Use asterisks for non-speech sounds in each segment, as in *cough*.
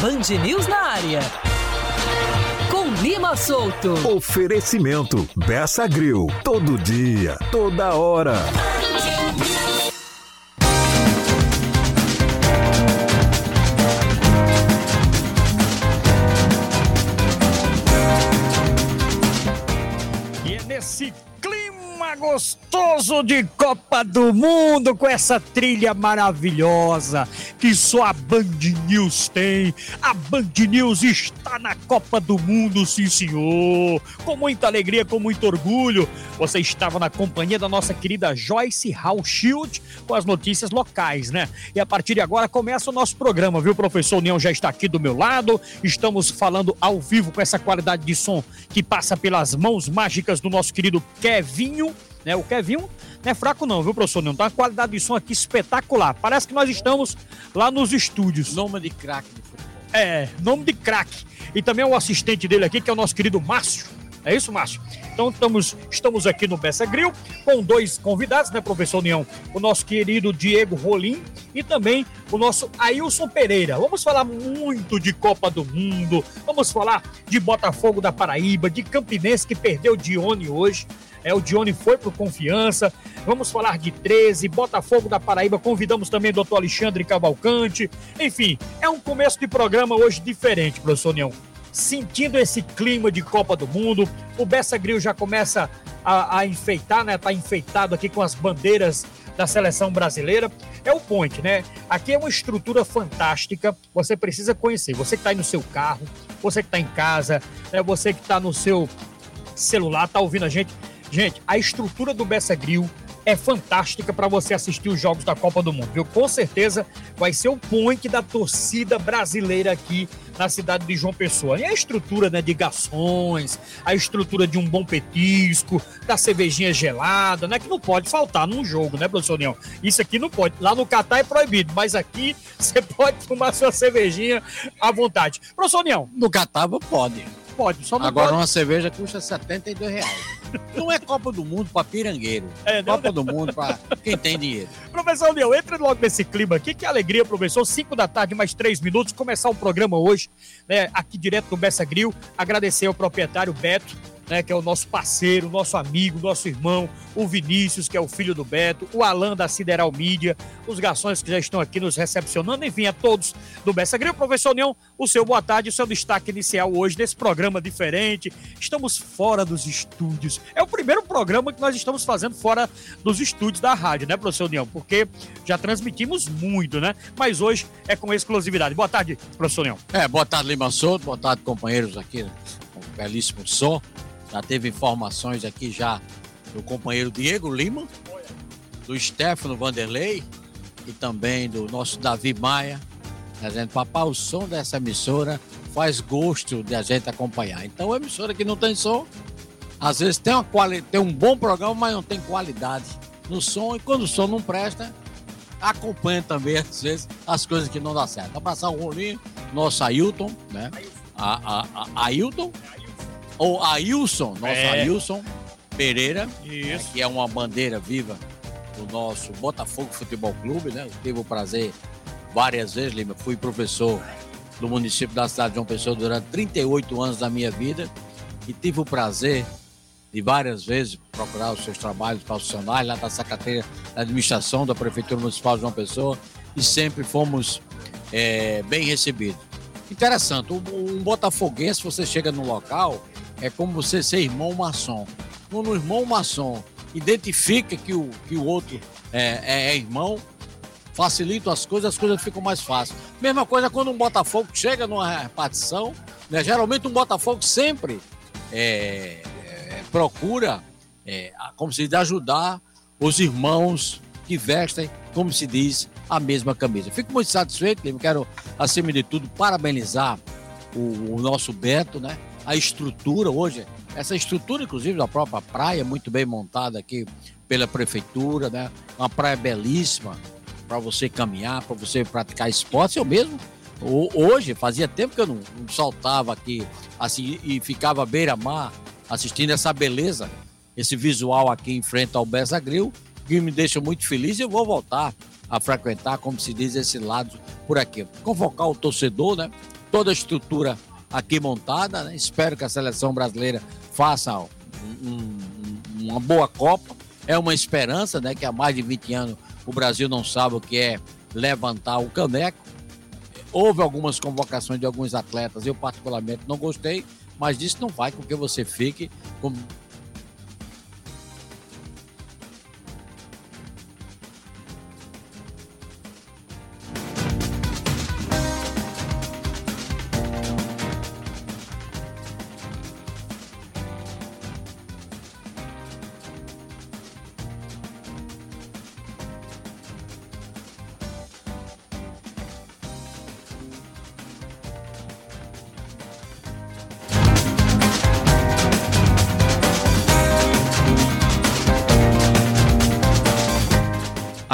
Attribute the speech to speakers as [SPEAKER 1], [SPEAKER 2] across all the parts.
[SPEAKER 1] Band News na área. Com Lima Solto.
[SPEAKER 2] Oferecimento Beça Grill. Todo dia, toda hora.
[SPEAKER 3] E é nesse clima gostoso de Copa do Mundo, com essa trilha maravilhosa que só a Band News tem. A Band News está na Copa do Mundo, sim senhor. Com muita alegria, com muito orgulho. Você estava na companhia da nossa querida Joyce Shield com as notícias locais, né? E a partir de agora começa o nosso programa, viu? O professor União já está aqui do meu lado. Estamos falando ao vivo com essa qualidade de som que passa pelas mãos mágicas do nosso querido Kevinho né? O Kevin não é fraco não, viu, professor? Não tá uma qualidade de som aqui espetacular. Parece que nós estamos lá nos estúdios.
[SPEAKER 4] Nome de craque de futebol.
[SPEAKER 3] É, nome de craque. E também o assistente dele aqui, que é o nosso querido Márcio. É isso, Márcio? Então estamos, estamos aqui no Bessa Grill com dois convidados, né, professor União? O nosso querido Diego Rolim e também o nosso Ailson Pereira. Vamos falar muito de Copa do Mundo, vamos falar de Botafogo da Paraíba, de Campinense que perdeu o Dione hoje. É, o Dione foi por confiança. Vamos falar de 13, Botafogo da Paraíba. Convidamos também o doutor Alexandre Cavalcante. Enfim, é um começo de programa hoje diferente, professor União sentindo esse clima de Copa do Mundo. O Bessa Grill já começa a, a enfeitar, né? Tá enfeitado aqui com as bandeiras da seleção brasileira. É o point, né? Aqui é uma estrutura fantástica. Você precisa conhecer. Você que está aí no seu carro, você que está em casa, né? você que está no seu celular, está ouvindo a gente. Gente, a estrutura do Bessa Grill é fantástica para você assistir os jogos da Copa do Mundo, viu? Com certeza vai ser o point da torcida brasileira aqui na cidade de João Pessoa. E a estrutura né, de garçons, a estrutura de um bom petisco, da cervejinha gelada, né? Que não pode faltar num jogo, né, professor União? Isso aqui não pode. Lá no Catar é proibido, mas aqui *laughs* você pode tomar sua cervejinha à vontade. Professor União.
[SPEAKER 4] No Catar pode
[SPEAKER 3] pode. Só
[SPEAKER 4] Agora
[SPEAKER 3] pode.
[SPEAKER 4] uma cerveja custa 72 reais. Não é Copa do Mundo para pirangueiro. É, não, Copa não. do Mundo para quem tem dinheiro. *laughs*
[SPEAKER 3] Professor Leão, entre logo nesse clima aqui. Que alegria, professor. 5 da tarde, mais 3 minutos. Começar o programa hoje, né? Aqui direto do Bessa Grill. Agradecer ao proprietário Beto né, que é o nosso parceiro, nosso amigo, nosso irmão, o Vinícius, que é o filho do Beto, o Alan da Sideral Mídia, os garçons que já estão aqui nos recepcionando, enfim, a todos do Bessa Grill. Professor União, o seu boa tarde, o seu destaque inicial hoje nesse programa diferente. Estamos fora dos estúdios. É o primeiro programa que nós estamos fazendo fora dos estúdios da rádio, né, professor União? Porque já transmitimos muito, né? Mas hoje é com exclusividade. Boa tarde, professor União.
[SPEAKER 4] É, boa tarde, Lima Souto, boa tarde, companheiros aqui, belíssimo som. Já teve informações aqui já do companheiro Diego Lima, do Stefano Vanderlei e também do nosso Davi Maia, dizendo, papai, o som dessa emissora faz gosto de a gente acompanhar. Então, a emissora que não tem som, às vezes tem, uma quali tem um bom programa, mas não tem qualidade no som, e quando o som não presta, acompanha também, *laughs* às vezes, as coisas que não dá certo. Passar um rolinho, nosso Ailton, né? A, a, a, Ailton, ou Ailson, nosso é. Ailson Pereira, né, que é uma bandeira viva do nosso Botafogo Futebol Clube, né? Eu tive o prazer várias vezes, Lima, fui professor do município da cidade de João Pessoa durante 38 anos da minha vida e tive o prazer de várias vezes procurar os seus trabalhos profissionais lá da Secretaria da Administração da Prefeitura Municipal de João Pessoa e sempre fomos é, bem recebidos. Interessante, um, um botafoguense, você chega no local, é como você ser irmão maçom. Quando o irmão maçom identifica que o, que o outro é, é, é irmão, facilita as coisas, as coisas ficam mais fáceis. Mesma coisa quando um Botafogo chega numa repartição, né? geralmente um Botafogo sempre é, é, procura, é, como se diz, ajudar os irmãos que vestem, como se diz, a mesma camisa. Fico muito satisfeito, quero, acima de tudo, parabenizar o, o nosso Beto, né? A estrutura hoje, essa estrutura, inclusive, da própria praia, muito bem montada aqui pela prefeitura, né? Uma praia belíssima para você caminhar, para você praticar esporte. Eu mesmo, hoje, fazia tempo que eu não, não saltava aqui assim e ficava beira-mar assistindo essa beleza, esse visual aqui em frente ao Bessa Grill, que me deixa muito feliz e eu vou voltar a frequentar, como se diz, esse lado por aqui. Convocar o torcedor, né? toda a estrutura aqui montada. Né? Espero que a seleção brasileira faça um, um, uma boa Copa. É uma esperança, né? Que há mais de 20 anos o Brasil não sabe o que é levantar o caneco. Houve algumas convocações de alguns atletas, eu particularmente não gostei, mas isso não vai com que você fique com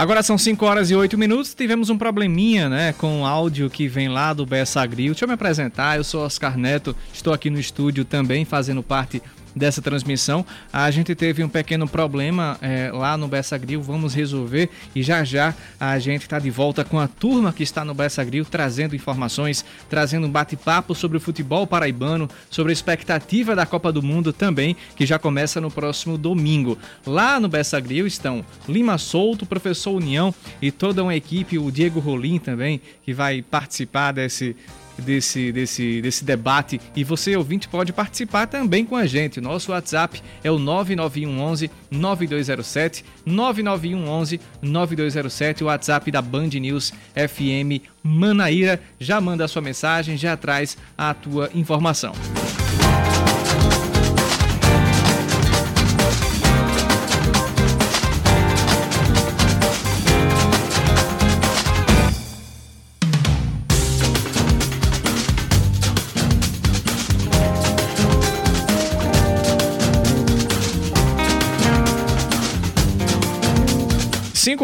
[SPEAKER 5] Agora são 5 horas e 8 minutos. Tivemos um probleminha, né, com o áudio que vem lá do BS Agril. Deixa eu me apresentar. Eu sou Oscar Neto. Estou aqui no estúdio também fazendo parte dessa transmissão. A gente teve um pequeno problema é, lá no Bessa Grill, vamos resolver e já já a gente está de volta com a turma que está no Bessa Grill trazendo informações, trazendo um bate-papo sobre o futebol paraibano, sobre a expectativa da Copa do Mundo também, que já começa no próximo domingo. Lá no Bessa Grill estão Lima Souto, Professor União e toda uma equipe, o Diego Rolim também, que vai participar desse desse, desse, desse debate e você, ouvinte, pode participar também com a gente. Nosso WhatsApp é o 99111 9207, 99111 9207, o WhatsApp da Band News FM Manaíra. Já manda a sua mensagem, já traz a tua informação.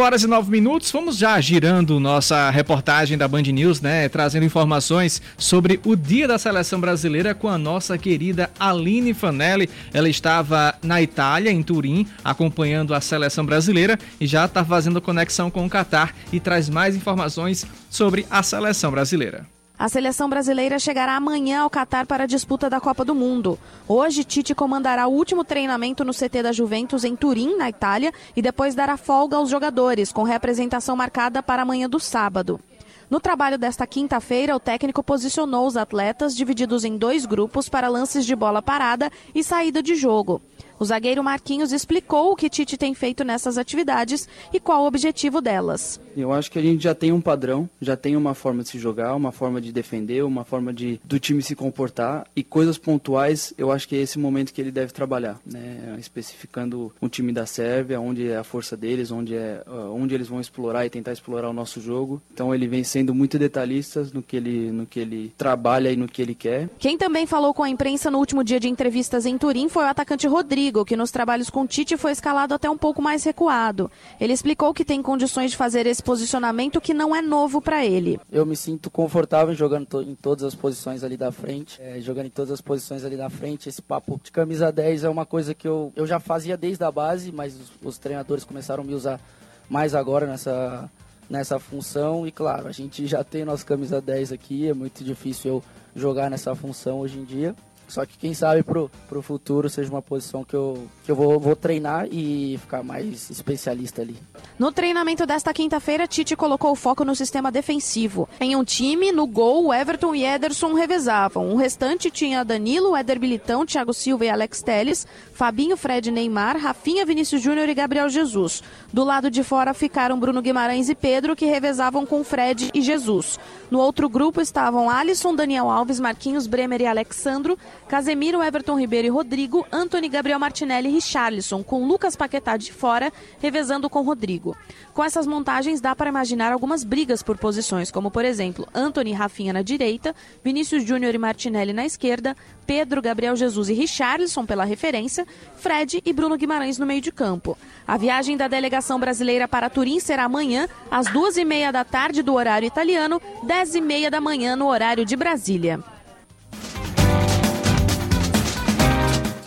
[SPEAKER 5] 5 horas e 9 minutos, vamos já girando nossa reportagem da Band News, né? Trazendo informações sobre o dia da seleção brasileira com a nossa querida Aline Fanelli. Ela estava na Itália, em Turim, acompanhando a seleção brasileira e já está fazendo conexão com o Catar e traz mais informações sobre a seleção brasileira.
[SPEAKER 6] A seleção brasileira chegará amanhã ao Catar para a disputa da Copa do Mundo. Hoje, Tite comandará o último treinamento no CT da Juventus em Turim, na Itália, e depois dará folga aos jogadores, com representação marcada para amanhã do sábado. No trabalho desta quinta-feira, o técnico posicionou os atletas divididos em dois grupos para lances de bola parada e saída de jogo. O zagueiro Marquinhos explicou o que Tite tem feito nessas atividades e qual o objetivo delas.
[SPEAKER 7] Eu acho que a gente já tem um padrão, já tem uma forma de se jogar, uma forma de defender, uma forma de do time se comportar e coisas pontuais. Eu acho que é esse momento que ele deve trabalhar, né? Especificando o time da Sérvia, onde é a força deles, onde é uh, onde eles vão explorar e tentar explorar o nosso jogo. Então ele vem sendo muito detalhista no que ele no que ele trabalha e no que ele quer.
[SPEAKER 6] Quem também falou com a imprensa no último dia de entrevistas em Turim foi o atacante Rodrigo Que nos trabalhos com Tite foi escalado até um pouco mais recuado. Ele explicou que tem condições de fazer esse posicionamento que não é novo para ele.
[SPEAKER 8] Eu me sinto confortável jogando em todas as posições ali da frente, é, jogando em todas as posições ali da frente. Esse papo de camisa 10 é uma coisa que eu, eu já fazia desde a base, mas os, os treinadores começaram a me usar mais agora nessa, nessa função. E claro, a gente já tem nossa camisa 10 aqui, é muito difícil eu jogar nessa função hoje em dia. Só que quem sabe pro, pro futuro seja uma posição que eu, que eu vou, vou treinar e ficar mais especialista ali.
[SPEAKER 6] No treinamento desta quinta-feira, Tite colocou o foco no sistema defensivo. Em um time, no gol, Everton e Ederson revezavam. O restante tinha Danilo, Éder Bilitão, Thiago Silva e Alex Teles, Fabinho, Fred Neymar, Rafinha, Vinícius Júnior e Gabriel Jesus. Do lado de fora ficaram Bruno Guimarães e Pedro, que revezavam com Fred e Jesus. No outro grupo estavam Alisson, Daniel Alves, Marquinhos, Bremer e Alexandro, Casemiro, Everton Ribeiro e Rodrigo, Anthony, Gabriel Martinelli e Richarlison, com Lucas Paquetá de fora, revezando com Rodrigo. Com essas montagens dá para imaginar algumas brigas por posições, como por exemplo, Anthony e Rafinha na direita, Vinícius Júnior e Martinelli na esquerda, Pedro, Gabriel Jesus e Richarlison pela referência, Fred e Bruno Guimarães no meio de campo. A viagem da delegação brasileira para Turim será amanhã, às duas e meia da tarde do horário italiano, dez e meia da manhã no horário de Brasília.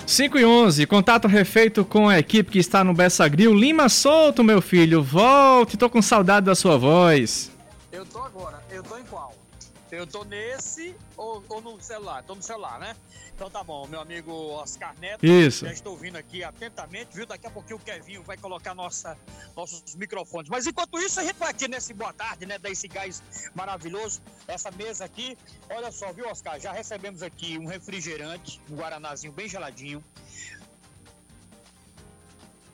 [SPEAKER 5] 5 e 11, contato refeito com a equipe que está no Bessa Grill. Lima Solto, meu filho, volte, tô com saudade da sua voz.
[SPEAKER 9] Eu tô agora, eu tô em qual?
[SPEAKER 3] Eu tô nesse ou, ou no celular? Tô no celular, né? Então tá bom, meu amigo Oscar Neto.
[SPEAKER 5] Isso.
[SPEAKER 3] Já estou ouvindo aqui atentamente, viu? Daqui a pouquinho o Kevinho vai colocar nossa, nossos microfones. Mas enquanto isso, a gente vai aqui nesse boa tarde, né? Desse gás maravilhoso. Essa mesa aqui, olha só, viu, Oscar? Já recebemos aqui um refrigerante, um guaranazinho bem geladinho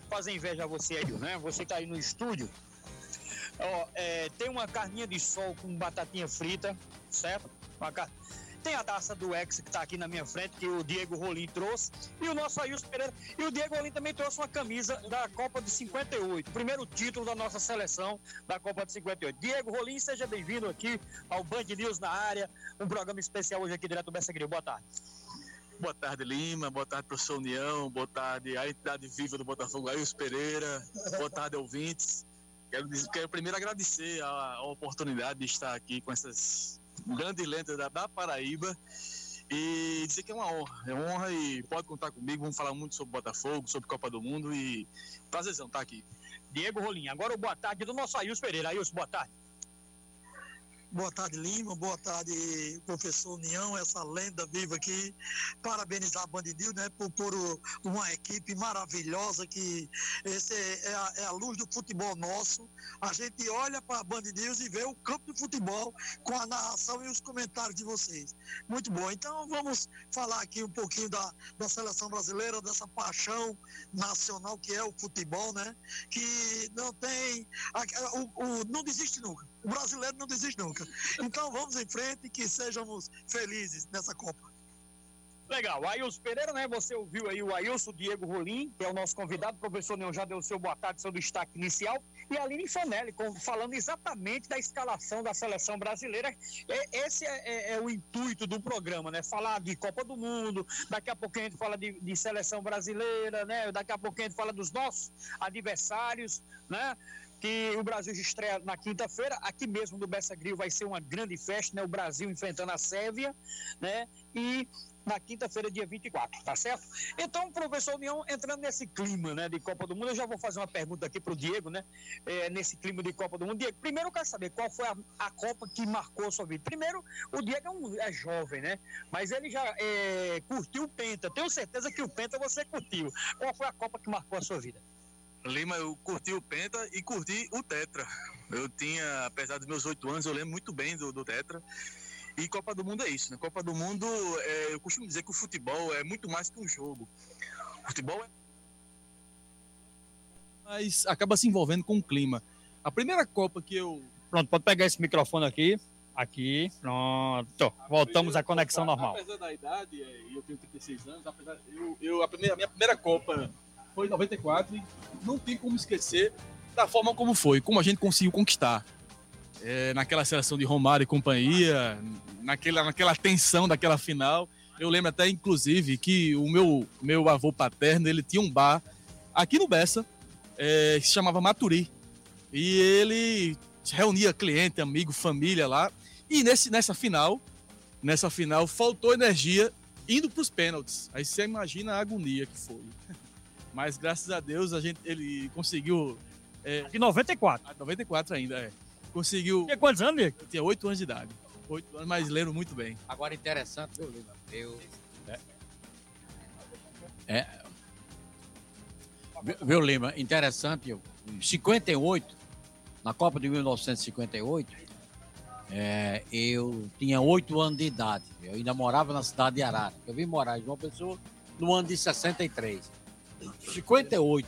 [SPEAKER 3] fazer inveja a você aí, né? Você tá aí no estúdio. Ó, é, tem uma carninha de sol com batatinha frita, certo? Car... Tem a taça do Ex que tá aqui na minha frente, que o Diego Rolim trouxe. E o nosso Ailson Pereira. E o Diego Rolim também trouxe uma camisa da Copa de 58. Primeiro título da nossa seleção da Copa de 58. Diego Rolim, seja bem-vindo aqui ao Band News na área. Um programa especial hoje aqui direto do Bessa Boa tarde.
[SPEAKER 9] Boa tarde, Lima. Boa tarde, professor União. Boa tarde, a entidade viva do Botafogo, Ailson Pereira. Boa tarde, ouvintes. Quero, quero primeiro agradecer a, a, oportunidade de estar aqui com essas grandes lendas da, da, Paraíba e dizer que é uma honra. É uma honra e pode contar comigo. Vamos falar muito sobre Botafogo, sobre Copa do Mundo e prazerzão estar aqui.
[SPEAKER 3] Diego Rolim, agora o boa tarde do nosso Ailson Pereira. Ailson, boa tarde.
[SPEAKER 10] Boa tarde, Lima. Boa tarde, professor União, essa lenda viva aqui. Parabenizar a Band né, por, por uma equipe maravilhosa que esse é, é, a, é, a, luz do futebol nosso. A gente olha para a Band e vê o campo de futebol com a narração e os comentários de vocês. Muito bom. Então vamos falar aqui um pouquinho da, da seleção brasileira, dessa paixão nacional que é o futebol, né? Que não tem. O, o, não desiste nunca. O brasileiro não desiste nunca. Então vamos em frente e que sejamos felizes nessa Copa.
[SPEAKER 3] Legal, Ailson Pereira, né? Você ouviu aí o Ailson Diego Rolim, que é o nosso convidado, o professor Neon já deu seu boa tarde, seu destaque inicial, e a Aline Fanelli, falando exatamente da escalação da seleção brasileira. Esse é, é, é, o intuito do programa, né? Falar de Copa do Mundo, daqui a pouco a gente fala de, de seleção brasileira, né? Daqui a pouco a gente fala dos nossos adversários, né? Que o Brasil estreia na quinta-feira, aqui mesmo no Bessa Grill vai ser uma grande festa, né? O Brasil enfrentando a Sérvia, né? E na quinta-feira, dia 24, tá certo? Então, professor União, entrando nesse clima, né, de Copa do Mundo, eu já vou fazer uma pergunta aqui pro Diego, né? É, nesse clima de Copa do Mundo. Diego, primeiro eu quero saber qual foi a, a Copa que marcou a sua vida. Primeiro, o Diego é, um, é jovem, né? Mas ele já é, curtiu o Penta. Tenho certeza que o Penta você curtiu. Qual foi a Copa que marcou a sua vida?
[SPEAKER 9] Lima, eu curti o Penta e curti o Tetra. Eu tinha, apesar dos meus oito anos, eu lembro muito bem do, do Tetra. E Copa do Mundo é isso, né? Copa do Mundo, é, eu costumo dizer que o futebol é muito mais que um jogo. O futebol é.
[SPEAKER 11] Mas acaba se envolvendo com o clima. A primeira Copa que eu.
[SPEAKER 3] Pronto, pode pegar esse microfone aqui. Aqui, pronto. Voltamos à conexão normal.
[SPEAKER 11] Apesar da idade, é, eu tenho 36 anos, apesar, eu, eu, a, primeira, a minha primeira Copa foi em 94 e não tem como esquecer da forma como foi, como a gente conseguiu conquistar. É, naquela seleção de Romário e companhia, naquela, naquela tensão daquela final. Eu lembro até, inclusive, que o meu, meu avô paterno, ele tinha um bar aqui no Bessa, é, que se chamava Maturi. E ele reunia cliente, amigo, família lá. E nesse, nessa final, nessa final, faltou energia indo para os pênaltis. Aí você imagina a agonia que foi. Mas graças a Deus a gente ele conseguiu.
[SPEAKER 3] É, de 94.
[SPEAKER 11] 94 ainda, é. Conseguiu.
[SPEAKER 3] Tinha quantos anos, Nico?
[SPEAKER 11] Tinha 8 anos de idade. 8 anos, mas lembro muito bem.
[SPEAKER 4] Agora interessante, viu, Lima? Eu. É. é. Viu, Lima? Interessante, em 58, na Copa de 1958, é, eu tinha 8 anos de idade. Eu ainda morava na cidade de Arara. Eu vim morar em João Pessoa no ano de 63. 58,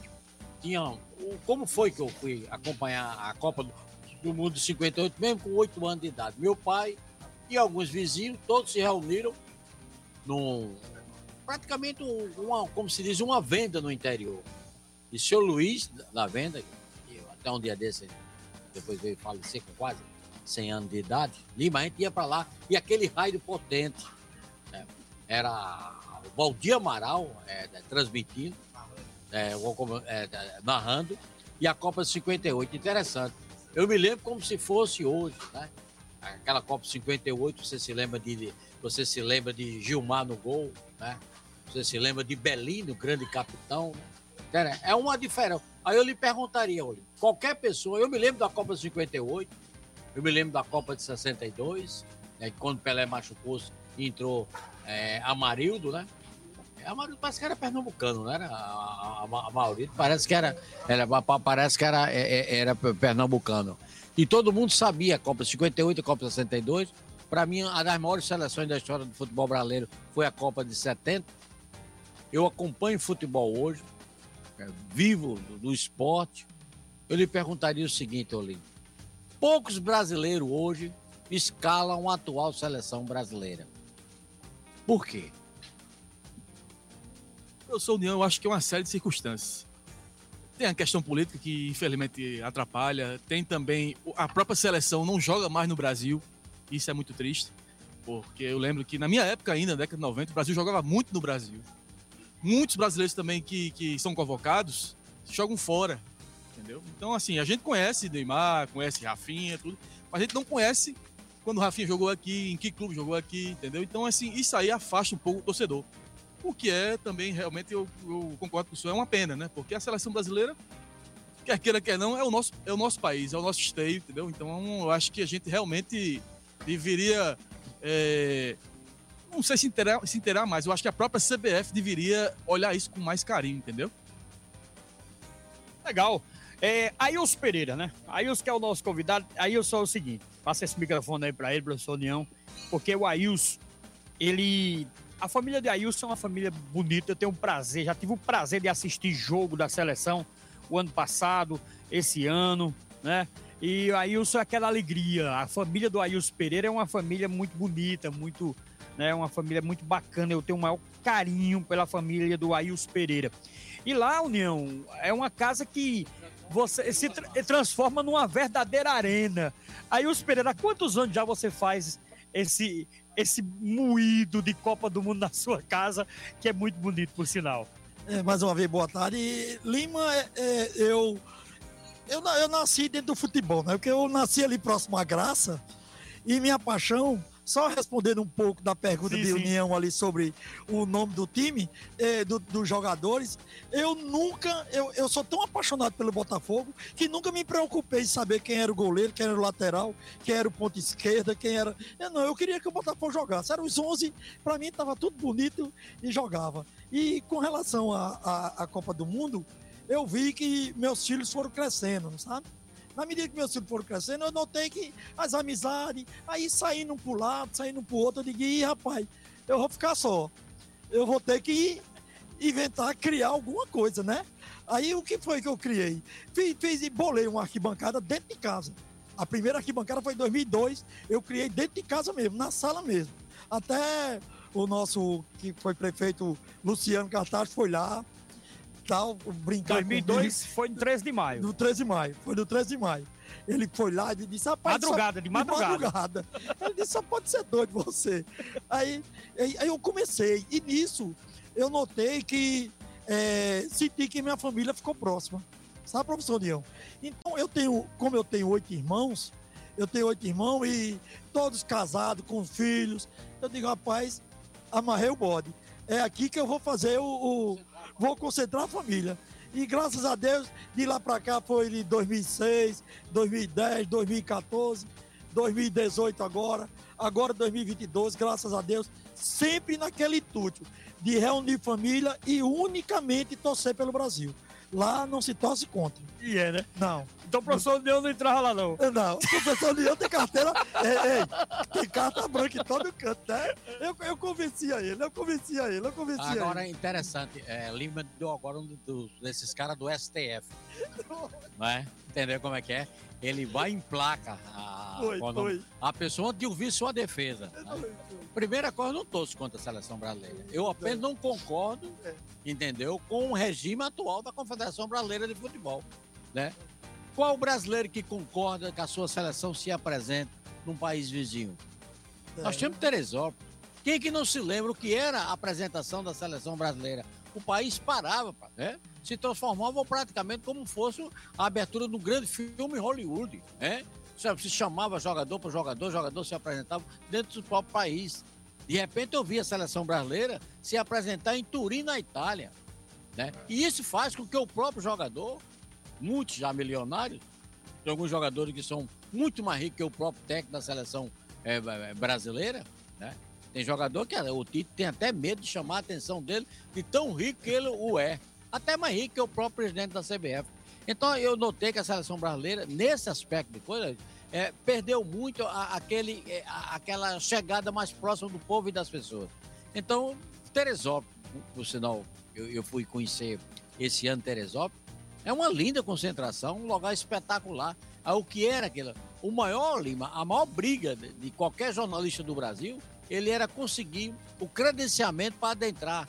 [SPEAKER 4] tinha. Como foi que eu fui acompanhar a Copa do, do Mundo de 58, mesmo com 8 anos de idade? Meu pai e alguns vizinhos, todos se reuniram num. praticamente uma, como se diz, uma venda no interior. E seu Luiz, da venda, até um dia desse, depois veio falecer com quase 100 anos de idade, Lima, a gente ia para lá e aquele raio potente. Né? Era o Valdir Amaral é, transmitindo é, é, narrando, e a Copa 58. Interessante. Eu me lembro como se fosse hoje, né? Aquela Copa 58, você se lembra de, você se lembra de Gilmar no gol, né? Você se lembra de Belino, grande capitão. Né? É uma diferença. Aí eu lhe perguntaria, olha, qualquer pessoa, eu me lembro da Copa 58, eu me lembro da Copa de 62, né? Quando Pelé machucou-se, entrou é, Amarildo, né? É, Amarildo parece que era pernambucano, não era? A, a, a parece que era, era parece que era, é, é, era pernambucano. E todo mundo sabia, a Copa 58 e a Copa 62. Para mim, uma das maiores seleções da história do futebol brasileiro foi a Copa de 70. Eu acompanho futebol hoje, vivo do, do esporte. Eu lhe perguntaria o seguinte, Olinho. Poucos brasileiros hoje escalam a atual seleção brasileira. Por quê?
[SPEAKER 11] Eu sou União, eu acho que é uma série de circunstâncias. Tem a questão política que infelizmente atrapalha, tem também a própria seleção não joga mais no Brasil, isso é muito triste, porque eu lembro que na minha época ainda, na década de 90, o Brasil jogava muito no Brasil. Muitos brasileiros também que, que são convocados jogam fora, entendeu? Então, assim, a gente conhece Neymar, conhece Rafinha, tudo, mas a gente não conhece quando o Rafinha jogou aqui, em que clube jogou aqui, entendeu? Então, assim, isso aí afasta um pouco o torcedor. O que é também, realmente, eu, eu concordo com o senhor, é uma pena, né? Porque a seleção brasileira, quer queira, quer não, é o nosso, é o nosso país, é o nosso esteio, entendeu? Então, eu acho que a gente realmente deveria. É, não sei se interar, se interar mais, eu acho que a própria CBF deveria olhar isso com mais carinho, entendeu?
[SPEAKER 3] Legal. É, Ailson Pereira, né? Ailson que é o nosso convidado. Ailson é o seguinte, passa esse microfone aí para ele, professor União, porque o Ailson, ele... A família de Ailson é uma família bonita, eu tenho um prazer, já tive o prazer de assistir jogo da seleção o ano passado, esse ano, né? E o Ailson é aquela alegria. A família do Ailson Pereira é uma família muito bonita, muito, né, uma família muito bacana. Eu tenho o maior carinho pela família do Ailson Pereira. E lá, União, é uma casa que você se tra transforma numa verdadeira arena. Os Pereira, quantos anos já você faz esse esse moído de Copa do Mundo na sua casa, que é muito bonito, por sinal?
[SPEAKER 12] É, mais uma vez, boa tarde. Lima, é, é, eu, eu, eu nasci dentro do futebol, né? Porque eu nasci ali próximo à Graça e minha paixão só respondendo um pouco da pergunta sim, de sim. União ali sobre o nome do time, eh, do, dos jogadores, eu nunca, eu, eu sou tão apaixonado pelo Botafogo que nunca me preocupei em saber quem era o goleiro, quem era o lateral, quem era o ponto esquerda, quem era. Eu, não, eu queria que o Botafogo jogasse. Eram os 11, para mim estava tudo bonito e jogava. E com relação à Copa do Mundo, eu vi que meus filhos foram crescendo, sabe? Na medida que meus filhos foram crescendo, eu notei que as amizades, aí saindo um pro lado, saindo pro outro, eu digo, ih, rapaz, eu vou ficar só. Eu vou ter que inventar, criar alguma coisa, né? Aí o que foi que eu criei? Fiz, fiz e bolei uma arquibancada dentro de casa. A primeira arquibancada foi em 2002, eu criei dentro de casa mesmo, na sala mesmo. Até o nosso, que foi prefeito Luciano Cartaz, foi lá, tal, brincar
[SPEAKER 3] 2002 comigo. foi no 13 de maio.
[SPEAKER 12] No 13 de maio, foi no 13 de maio. Ele foi lá e disse, rapaz...
[SPEAKER 3] Madrugada, só, de madrugada. De madrugada.
[SPEAKER 12] Ele disse, só pode ser doido você. Aí, aí, aí eu comecei, e nisso eu notei que é, senti que minha família ficou próxima. Sabe, professor Leão? Então eu tenho, como eu tenho oito irmãos, eu tenho oito irmãos e todos casados, com filhos. Eu digo, rapaz, amarrei o bode. É aqui que eu vou fazer o, o vou concentrar a família. E graças a Deus, de lá para cá foi de 2006, 2010, 2014, 2018 agora, agora 2022, graças a Deus, sempre naquele intuito de reunir família e unicamente torcer pelo Brasil. Lá não se torce contra.
[SPEAKER 3] E é, né?
[SPEAKER 12] Não.
[SPEAKER 3] Então o professor Leão não entrava lá, não.
[SPEAKER 12] Não, o professor Leão tem carteira. é, tem carta branca em todo canto, né? Eu, eu convencia ele, eu convencia ele, eu convencia
[SPEAKER 4] agora,
[SPEAKER 12] ele.
[SPEAKER 4] Agora é interessante, é, Lima deu agora um do, desses caras do STF. não é? Entendeu como é que é? Ele vai em placa a, foi, foi. a pessoa de ouvir sua defesa. Né? Primeira coisa, eu não torço contra a seleção brasileira. Eu apenas não concordo, é. entendeu, com o regime atual da Confederação Brasileira de Futebol. Né? Qual brasileiro que concorda que a sua seleção se apresente num país vizinho? É. Nós temos Teresópolis. Quem que não se lembra o que era a apresentação da seleção brasileira? O país parava, né? se transformava praticamente como fosse a abertura de um grande filme Hollywood. Né? Se chamava jogador para jogador, jogador se apresentava dentro do próprio país. De repente eu vi a seleção brasileira se apresentar em Turim, na Itália. Né? E isso faz com que o próprio jogador muitos já milionários. Tem alguns jogadores que são muito mais ricos que o próprio técnico da seleção é, é, brasileira, né? Tem jogador que o Tite tem até medo de chamar a atenção dele, de tão rico que ele o é. Até mais rico que o próprio presidente da CBF. Então eu notei que a seleção brasileira, nesse aspecto de coisa, é, perdeu muito a, aquele, é, a, aquela chegada mais próxima do povo e das pessoas. Então, Teresópolis, por sinal, eu, eu fui conhecer esse ano Teresópolis, é uma linda concentração, um lugar espetacular. Ah, o que era aquilo? O maior, Lima, a maior briga de, de qualquer jornalista do Brasil, ele era conseguir o credenciamento para adentrar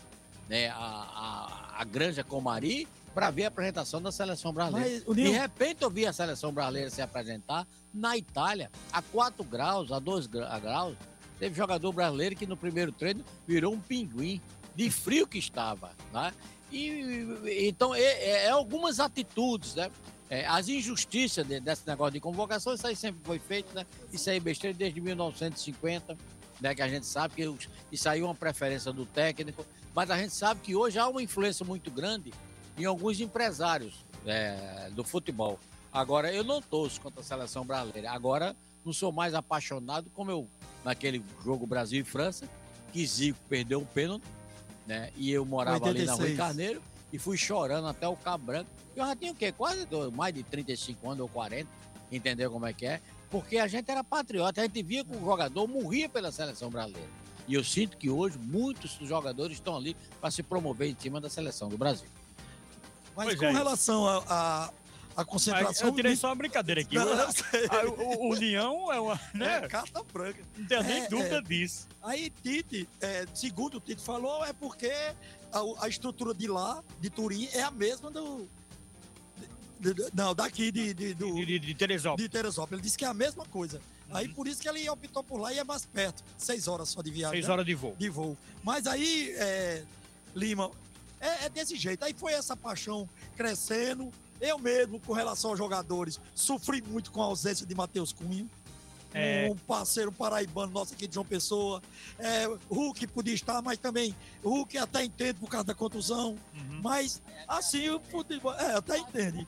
[SPEAKER 4] né, a, a, a Granja Comari para ver a apresentação da seleção brasileira.
[SPEAKER 12] Mas,
[SPEAKER 4] de repente eu vi a seleção brasileira se apresentar na Itália, a 4 graus, a 2 graus. Teve jogador brasileiro que no primeiro treino virou um pinguim, de frio que estava. Né? E, então, é, é algumas atitudes, né? É, as injustiças de, desse negócio de convocação, isso aí sempre foi feito, né? Isso aí é besteira desde 1950, né? Que a gente sabe que isso aí é uma preferência do técnico, mas a gente sabe que hoje há uma influência muito grande em alguns empresários é, do futebol. Agora, eu não torço contra a seleção brasileira. Agora, não sou mais apaixonado como eu, naquele jogo Brasil e França, que Zico perdeu um pênalti, né? E eu morava 86. ali na Rua Carneiro e fui chorando até o Cabo Branco. Eu já tinha o quê? Quase mais de 35 anos ou 40, entendeu como é que é? Porque a gente era patriota, a gente via que o jogador morria pela seleção brasileira. E eu sinto que hoje muitos jogadores estão ali para se promover em cima da seleção do Brasil.
[SPEAKER 12] Mas pois com é. relação a, a, a concentração.
[SPEAKER 3] Eu tirei só uma brincadeira aqui. Não, o, o, União é uma. Né?
[SPEAKER 12] É, carta branca.
[SPEAKER 3] Não tem nem é, dúvida é. disso.
[SPEAKER 12] Aí, Tite, é, segundo o Tite falou, é porque a, a, estrutura de lá, de Turim, é a mesma do. De, de, não, daqui de, de, do,
[SPEAKER 3] de, de, de Teresópolis.
[SPEAKER 12] De Teresópolis. Ele disse que é a mesma coisa. Uhum. Aí por isso que ele optou por lá e é mais perto. Seis horas só de viagem.
[SPEAKER 3] Seis
[SPEAKER 12] né?
[SPEAKER 3] horas de voo.
[SPEAKER 12] De voo. Mas aí, é, Lima, é, é, desse jeito. Aí foi essa paixão crescendo. Eu mesmo, com relação aos jogadores, sofri muito com a ausência de Matheus Cunha. É. Um parceiro paraibano nosso aqui de João Pessoa. É, Hulk podia estar, mas também Hulk até entende por causa da contusão. Uhum. Mas assim, o futebol. É, até entende.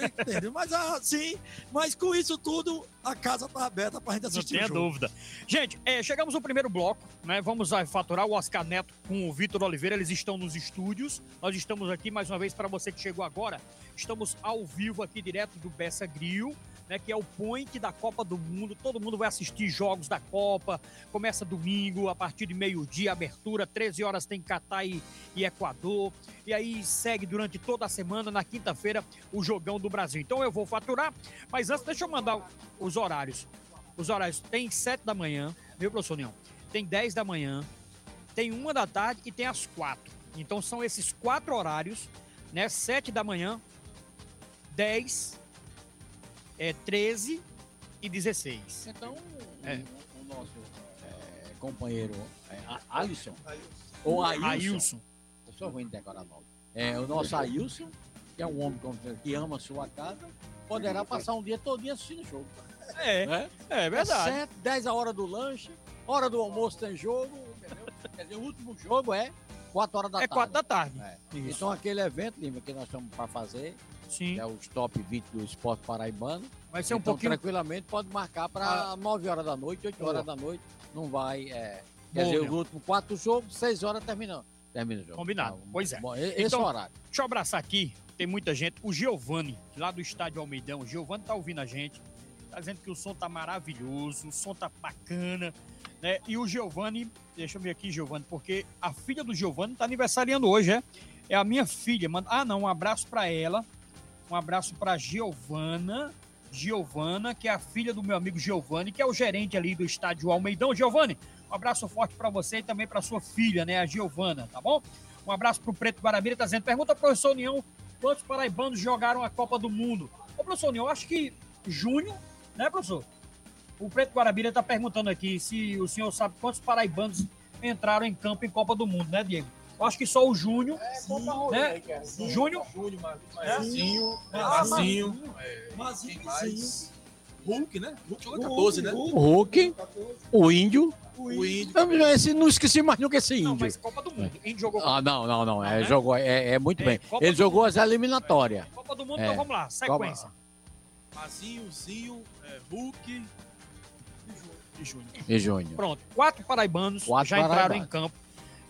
[SPEAKER 12] Entende? Mas assim, mas com isso tudo, a casa tá aberta pra gente assistir.
[SPEAKER 3] Não tenha dúvida. Gente, é, chegamos no primeiro bloco, né? Vamos faturar o Oscar Neto com o Vitor Oliveira. Eles estão nos estúdios. Nós estamos aqui mais uma vez para você que chegou agora. Estamos ao vivo aqui direto do Bessa Grill né, que é o point da Copa do Mundo. Todo mundo vai assistir jogos da Copa. Começa domingo, a partir de meio-dia, abertura, 13 horas tem Catar e, e Equador. E aí segue durante toda a semana, na quinta-feira, o jogão do Brasil. Então eu vou faturar, mas antes deixa eu mandar os horários. Os horários tem 7 da manhã, viu, professor União? Tem 10 da manhã, tem uma da tarde e tem as quatro. Então são esses quatro horários, né? 7 da manhã, 10, é 13 e 16.
[SPEAKER 4] Então, é. o, o, nosso é, companheiro é, Alisson, ou Ailson, Ailson. eu ruim de decorar nome, é, o nosso Ailson, que é um homem que ama a sua casa, poderá passar um dia todo assistindo o jogo.
[SPEAKER 3] É, é, é verdade. É
[SPEAKER 4] 7, 10 a hora do lanche, hora do almoço tem jogo, entendeu? Quer dizer, o último jogo é 4 horas da
[SPEAKER 3] é
[SPEAKER 4] tarde.
[SPEAKER 3] É 4 da tarde.
[SPEAKER 4] É. Então aquele evento, Lima, que nós estamos para fazer,
[SPEAKER 3] Sim.
[SPEAKER 4] que é os top 20 do esporte paraibano.
[SPEAKER 3] Vai ser um
[SPEAKER 4] então,
[SPEAKER 3] pouquinho.
[SPEAKER 4] tranquilamente pode marcar para ah. 9 horas da noite, 8 horas da noite. Não vai. É, quer dizer, o último quatro jogos, 6 horas terminando. Termina o jogo.
[SPEAKER 3] Combinado. Então, pois é.
[SPEAKER 4] Bom, esse
[SPEAKER 3] então,
[SPEAKER 4] horário.
[SPEAKER 3] Deixa eu abraçar aqui. Tem muita gente. O Giovanni, lá do estádio Almeidão. O Giovanni tá ouvindo a gente. Tá dizendo que o som tá maravilhoso, o som tá bacana. Né? E o Giovanni, deixa eu ver aqui, Giovanni, porque a filha do Giovanni tá aniversariando hoje, é? É a minha filha. Manda... Ah, não, um abraço para ela. Um abraço para Giovana, Giovana, que é a filha do meu amigo Giovanni, que é o gerente ali do estádio Almeidão. Giovanni, um abraço forte para você e também para sua filha, né, a Giovana, tá bom? Um abraço pro Preto Guarabira, tá dizendo, pergunta pro professor União, quantos paraibanos jogaram a Copa do Mundo? Ô, professor União, acho que junho, né, professor? O Preto Guarabira tá perguntando aqui se o senhor sabe quantos paraibanos entraram em campo em Copa do Mundo, né, Diego? Eu acho que só o Júnior. É, né? Júnior.
[SPEAKER 11] Júnior, Mazinho. Mazinho. Mazinho. mais? Hulk, né? Hulk jogou 14, né?
[SPEAKER 4] O Hulk. O Índio.
[SPEAKER 11] O Índio.
[SPEAKER 4] Eu, esse, não esqueci mais nunca esse Índio. Não,
[SPEAKER 3] mas Copa do Mundo. Índio jogou.
[SPEAKER 4] Ah, não, não, não. É, jogou, é, é muito bem. Ele jogou as eliminatórias.
[SPEAKER 3] Copa do Mundo, então vamos lá. Sequência.
[SPEAKER 11] Mazinho, Zinho, Hulk.
[SPEAKER 4] E Júnior.
[SPEAKER 3] Pronto, quatro paraibanos
[SPEAKER 4] Quatro
[SPEAKER 3] já entraram
[SPEAKER 4] paraibanos.
[SPEAKER 3] em campo,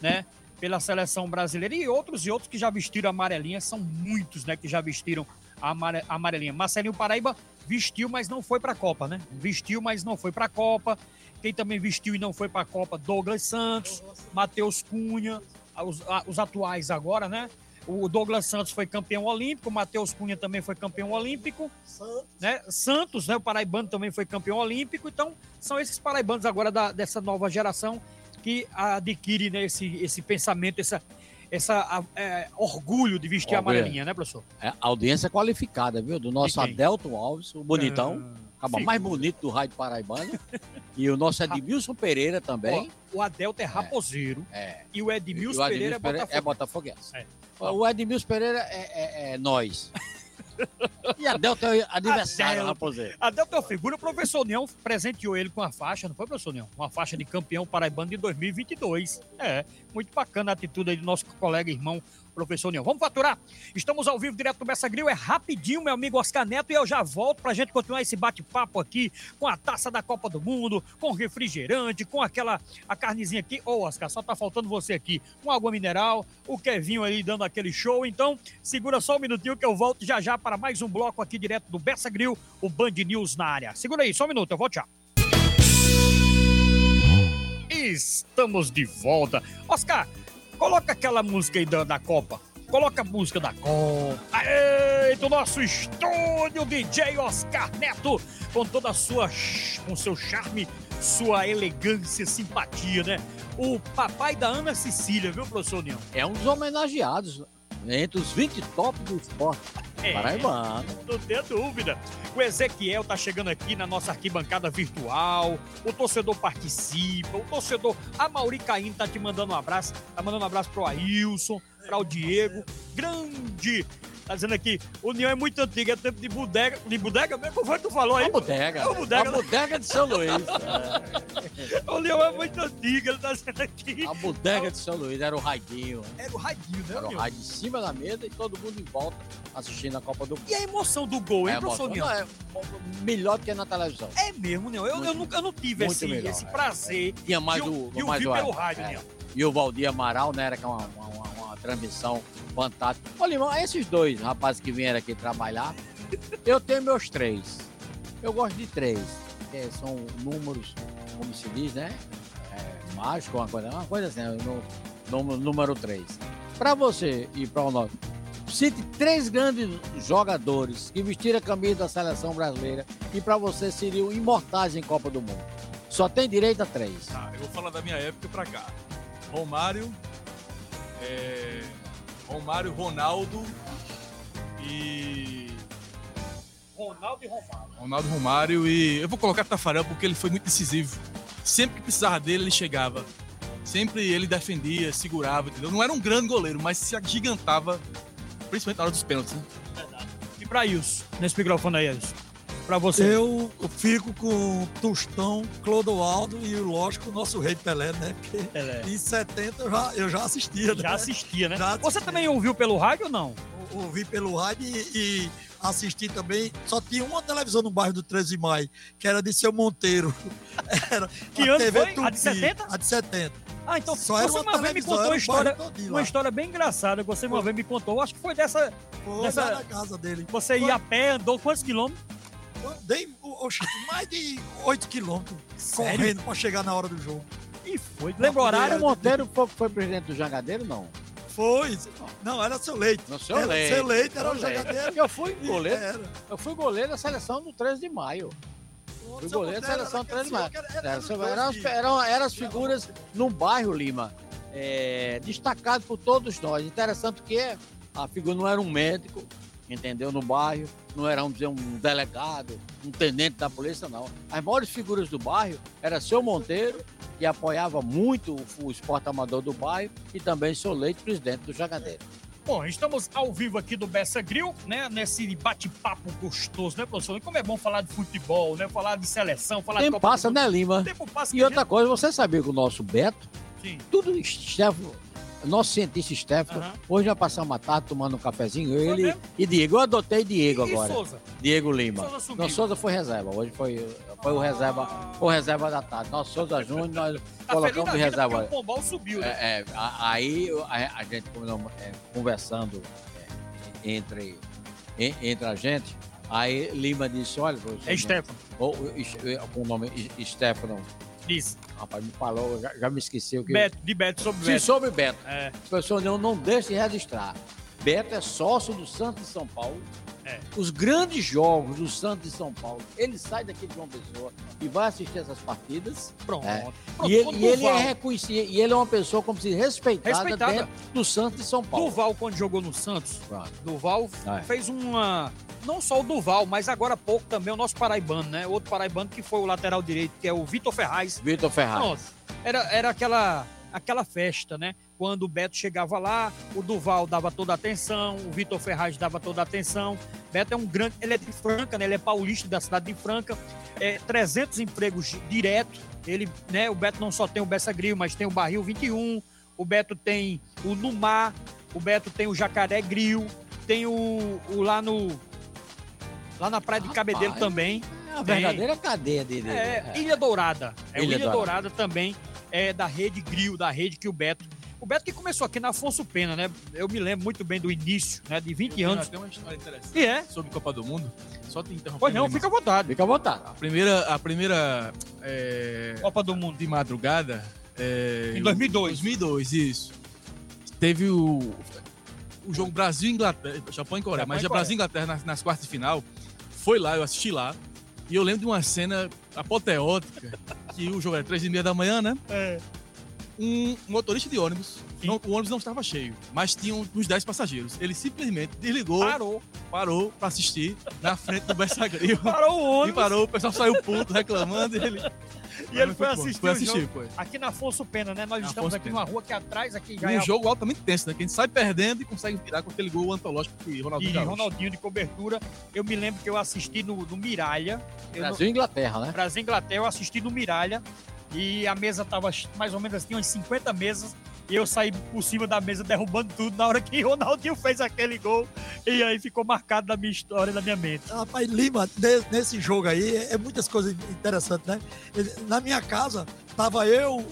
[SPEAKER 3] né? Pela seleção brasileira e outros e outros que já vestiram a amarelinha, são muitos, né? Que já vestiram a amare- a amarelinha. Marcelinho Paraíba vestiu, mas não foi para a Copa, né? Vestiu, mas não foi para a Copa. Quem também vestiu e não foi para a Copa, Douglas Santos, Matheus Cunha, os, os atuais agora, né? O Douglas Santos foi campeão olímpico, Matheus Cunha também foi campeão olímpico, né? Santos, né? O paraibano também foi campeão olímpico. Então, são esses paraibanos agora da- dessa nova geração que adquire né, esse, esse pensamento, essa, essa é, orgulho de vestir a amarelinha, né, professor?
[SPEAKER 4] É, audiência qualificada, viu? Do nosso? Adelton Alves, o bonitão. acaba
[SPEAKER 3] figura.
[SPEAKER 4] mais bonito do Rádio Paraibano. *laughs* e o nosso Edmilson Pereira também.
[SPEAKER 3] Ó, o Adelto é raposeiro
[SPEAKER 4] É.
[SPEAKER 3] e o Edmilson
[SPEAKER 4] E o
[SPEAKER 3] Pereira é
[SPEAKER 4] Edmilson Pereira é
[SPEAKER 3] Botafogo.
[SPEAKER 4] botafoguense.
[SPEAKER 3] É.
[SPEAKER 4] O Edmilson Pereira é, é, é nós. *laughs* e a Delta é aniversário,
[SPEAKER 3] Adelto.
[SPEAKER 4] raposeiro.
[SPEAKER 3] Adelto é figura, o professor União presenteou ele com a faixa, não foi, professor União? Uma faixa de campeão paraibano de 2022. É, muito bacana a atitude aí do nosso colega e irmão, professor União. Vamos faturar? Estamos ao vivo direto do Bessa Grill, é rapidinho, meu amigo Oscar Neto, e eu já volto pra gente continuar esse bate-papo aqui com a taça da Copa do Mundo, com refrigerante, com aquela a carnezinha aqui. Ô, Oscar, só tá faltando você aqui. Com água mineral, o Kevinho aí dando aquele show. Então, segura só um minutinho que eu volto já já para mais um bloco aqui direto do Bessa Grill, o Band News na área. Segura aí, só um minuto, eu volto já. Estamos de volta. Oscar, coloca aquela música aí da, da Copa. Coloca a música da Copa. Aê, do nosso estúdio, DJ Oscar Neto, com toda a sua, com seu charme, sua elegância, simpatia, né? O papai da Ana Cecília, viu, professor União?
[SPEAKER 4] É um dos homenageados entre os 20 top do esporte.
[SPEAKER 3] É.
[SPEAKER 4] Paraibano.
[SPEAKER 3] Não tenha dúvida. O Ezequiel tá chegando aqui na nossa arquibancada virtual. O torcedor participa. O torcedor. A Mauri Caim tá te mandando um abraço. Tá mandando um abraço pro Ailson, o Diego. Grande. Tá dizendo aqui, o União é muito antigo, é tempo de bodega. De bodega mesmo? Como foi que tu falou aí?
[SPEAKER 4] A bodega.
[SPEAKER 3] É o bodega.
[SPEAKER 4] A bodega de São Luís.
[SPEAKER 3] O *laughs* União é muito antigo, ele tá dizendo aqui.
[SPEAKER 4] A bodega de São Luís era o radinho.
[SPEAKER 3] Era o radinho, né,
[SPEAKER 4] Era o rádio em cima da mesa e todo mundo em volta assistindo a Copa do Mundo.
[SPEAKER 3] E a emoção do gol, hein,
[SPEAKER 4] É,
[SPEAKER 3] professor União?
[SPEAKER 4] é melhor do que na televisão.
[SPEAKER 3] É mesmo, União. Eu, eu, nunca, eu não tive esse,
[SPEAKER 4] melhor,
[SPEAKER 3] esse
[SPEAKER 4] é.
[SPEAKER 3] prazer
[SPEAKER 4] Tinha mais
[SPEAKER 3] de,
[SPEAKER 4] o,
[SPEAKER 3] de
[SPEAKER 4] mais
[SPEAKER 3] ouvir
[SPEAKER 4] o
[SPEAKER 3] pelo rádio,
[SPEAKER 4] é.
[SPEAKER 3] União.
[SPEAKER 4] E o Valdir Amaral, né? Era que é uma, uma, uma- uma transmissão fantástica. Ô, Limão, esses dois rapazes que vieram aqui trabalhar, eu tenho meus três. Eu gosto de três. que são números, como se diz, né? É, mágico, uma coisa, uma coisa assim, no, no- número três. Para você e para o nosso, cite três grandes jogadores que vestiram a camisa da seleção brasileira e para você seriam imortais em Copa do Mundo. Só tem direito a três.
[SPEAKER 11] Tá, eu vou falar da minha época pra cá. Romário, é, Romário, Ronaldo e.
[SPEAKER 3] Ronaldo e Romário.
[SPEAKER 11] Ronaldo Romário e. Eu vou colocar Tafarel porque ele foi muito decisivo. Sempre que precisava dele, ele chegava. Sempre ele defendia, segurava, entendeu? Não era um grande goleiro, mas se agigantava, principalmente na hora dos pênaltis, né?
[SPEAKER 3] E pra isso, nesse microfone aí, Edson? Pra você.
[SPEAKER 12] Eu fico com Tostão, Clodoaldo e, lógico, o nosso rei Pelé, né? Porque
[SPEAKER 3] Pelé.
[SPEAKER 12] em 70 eu já, eu já assistia.
[SPEAKER 3] Já
[SPEAKER 12] né?
[SPEAKER 3] assistia, né?
[SPEAKER 12] Já
[SPEAKER 3] Você também ouviu pelo rádio ou não?
[SPEAKER 12] ouvi pelo rádio e, e assisti também. Só tinha uma televisão no bairro do 13 de Maio, que era de seu Monteiro. *laughs* Era
[SPEAKER 3] Que ano
[SPEAKER 12] TV
[SPEAKER 3] foi? A de
[SPEAKER 12] Tupi,
[SPEAKER 3] 70?
[SPEAKER 12] A de 70.
[SPEAKER 3] Ah, então
[SPEAKER 12] Só
[SPEAKER 3] você
[SPEAKER 12] uma
[SPEAKER 3] vez me contou uma história, uma história bem engraçada. Você uma vez me contou, acho que foi dessa.
[SPEAKER 12] Foi
[SPEAKER 3] dessa
[SPEAKER 12] casa dele.
[SPEAKER 3] Você ia a pé, andou quantos quilômetros?
[SPEAKER 12] Dei oxe, mais de 8 quilômetros correndo pra chegar na hora do jogo.
[SPEAKER 3] E foi.
[SPEAKER 12] Lembra o horário?
[SPEAKER 4] O Monteiro foi, foi presidente do Jangadeiro, não?
[SPEAKER 12] Foi. Não, era seu leite.
[SPEAKER 4] No seu
[SPEAKER 12] era
[SPEAKER 4] leite.
[SPEAKER 12] Seu leite, era o jogadeiro.
[SPEAKER 4] Eu fui goleiro.
[SPEAKER 12] Era.
[SPEAKER 4] Eu fui goleiro da seleção do 13 de maio. Fui
[SPEAKER 12] seu
[SPEAKER 4] goleiro da seleção do 13 de maio.
[SPEAKER 12] era-
[SPEAKER 4] as- figuras num bairro, Lima, é, destacado por todos nós. Interessante que a figura não era um médico, entendeu? No bairro, não era um, dizer, um delegado, um tenente da polícia, não. As maiores figuras do bairro era seu Monteiro, que apoiava muito o, esporte amador do bairro, e também seu Leite, presidente do Jagadeiro.
[SPEAKER 3] Bom, estamos ao vivo aqui do Bessa Grill, né? Nesse bate-papo gostoso, né, professor? E como é bom falar de futebol, né? Falar de seleção, falar de
[SPEAKER 4] Tempo
[SPEAKER 3] Copa do
[SPEAKER 4] passa, né, Lima?
[SPEAKER 3] Tempo passa
[SPEAKER 4] E outra coisa, você sabia que o nosso Beto,
[SPEAKER 3] Sim.
[SPEAKER 4] tudo Stefano, nosso cientista Stefano,
[SPEAKER 3] Aham.
[SPEAKER 4] hoje nós passamos uma tarde tomando um cafezinho, eu, ele e Diego. Eu adotei Diego
[SPEAKER 3] E
[SPEAKER 4] agora.
[SPEAKER 3] Souza?
[SPEAKER 4] Diego Lima.
[SPEAKER 3] Souza.
[SPEAKER 4] Nosso Souza foi reserva. Hoje foi, foi o reserva, o reserva da tarde. Nosso Souza Júnior, nós colocamos reserva.
[SPEAKER 3] o Pombal subiu, né?
[SPEAKER 4] É, é, aí a, a gente é, conversando é, entre, en- entre a gente, aí Lima disse, olha...
[SPEAKER 3] É Stefano.
[SPEAKER 4] com o nome Stefano.
[SPEAKER 3] Isso.
[SPEAKER 4] Rapaz, me falou, já, já me esqueci o que...
[SPEAKER 3] Beto, de Beto sobre
[SPEAKER 4] Sim,
[SPEAKER 3] Beto.
[SPEAKER 4] sobre Beto.
[SPEAKER 3] É.
[SPEAKER 4] Pessoas não, não deixam de registrar. Beto é sócio do Santos de São Paulo.
[SPEAKER 3] É.
[SPEAKER 4] Os grandes jogos do Santos de São Paulo, ele sai daqui de João Pessoa e vai assistir essas partidas.
[SPEAKER 3] Pronto.
[SPEAKER 4] É.
[SPEAKER 3] Pronto,
[SPEAKER 4] E, ele, e ele é reconhecido, e ele é uma pessoa como se respeitada,
[SPEAKER 3] Respeitada.
[SPEAKER 4] dentro do Santos de São Paulo.
[SPEAKER 3] Duval, quando jogou no Santos,
[SPEAKER 4] Pronto.
[SPEAKER 3] Duval
[SPEAKER 4] É.
[SPEAKER 3] fez uma. Não só o Duval, mas agora há pouco também o nosso paraibano, né? Outro paraibano que foi o lateral direito, que é o Vitor Ferraz.
[SPEAKER 4] Vitor Ferraz.
[SPEAKER 3] Pronto. Era, era aquela, aquela festa, né? Quando o Beto chegava lá, o Duval dava toda a atenção, o Vitor Ferraz dava toda a atenção. Beto é um grande. Ele é de Franca, né? Ele é paulista da cidade de Franca. É, 300 empregos direto. Ele, né? O Beto não só tem o Bessa Grill, mas tem o Barril 21. O Beto tem o Numar. O Beto tem o Jacaré Grill. Tem o, o lá no. Lá na Praia de Cabedelo também.
[SPEAKER 4] É a
[SPEAKER 3] Tem.
[SPEAKER 4] verdadeira cadeia de... de-
[SPEAKER 3] É, Ilha Dourada. É
[SPEAKER 4] Ilha
[SPEAKER 3] o Ilha
[SPEAKER 4] Dourada.
[SPEAKER 3] Dourada. também, é da rede Grill, da rede que o Beto. O Beto que começou aqui na Afonso Pena, né? Eu me lembro muito bem do início, né? De 20 anos.
[SPEAKER 11] Tem uma história interessante
[SPEAKER 3] E é?
[SPEAKER 11] sobre Copa do Mundo. Só te interrompendo.
[SPEAKER 3] Pois não,
[SPEAKER 11] Lima.
[SPEAKER 3] fica à vontade.
[SPEAKER 4] Fica à vontade.
[SPEAKER 11] A primeira, a primeira é,
[SPEAKER 3] Copa do Mundo
[SPEAKER 11] de madrugada. é,
[SPEAKER 3] Em 2002.
[SPEAKER 11] 2002, isso. Teve o, o jogo Brasil e Inglaterra, Japão e Coreia,
[SPEAKER 3] Japão
[SPEAKER 11] mas
[SPEAKER 3] e
[SPEAKER 11] já Brasil e Inglaterra nas, nas quartas de final. Foi lá, eu assisti lá. E eu lembro de uma cena apoteótica, que o jogo era três e meia da manhã, né?
[SPEAKER 3] É.
[SPEAKER 11] Um motorista de ônibus, não- o ônibus não estava cheio, mas tinha uns 10 passageiros. Ele simplesmente desligou,
[SPEAKER 3] Parou.
[SPEAKER 11] parou para assistir na frente do Bersagril. *laughs*
[SPEAKER 3] Parou o
[SPEAKER 11] E
[SPEAKER 3] ônibus.
[SPEAKER 11] parou, o pessoal saiu puto, reclamando. E ele,
[SPEAKER 3] E ele foi
[SPEAKER 11] bom,
[SPEAKER 3] assistir,
[SPEAKER 11] foi assistir, foi.
[SPEAKER 3] aqui na Afonso Pena, né? Nós
[SPEAKER 11] Na
[SPEAKER 3] estamos
[SPEAKER 11] Afonso
[SPEAKER 3] aqui
[SPEAKER 11] Pena.
[SPEAKER 3] numa rua que atrás aqui já
[SPEAKER 11] um
[SPEAKER 3] é
[SPEAKER 11] jogo altamente tenso, né? Que a gente sai perdendo e consegue virar com aquele gol antológico que Ronaldinho
[SPEAKER 3] e
[SPEAKER 11] Gaúcho.
[SPEAKER 3] Ronaldinho de cobertura. Eu me lembro que eu assisti no, no Miralha.
[SPEAKER 4] Brasil e Inglaterra, né?
[SPEAKER 3] Brasil e Inglaterra, eu assisti no Miralha e a mesa tava mais ou menos assim, umas 50 mesas. E eu saí por cima da mesa derrubando tudo na hora que *laughs* Ronaldinho fez aquele gol. E aí ficou marcado na minha história, na minha mente.
[SPEAKER 12] Rapaz, Lima, ne- nesse jogo aí, é muitas coisas interessantes, né? Na minha casa, tava eu,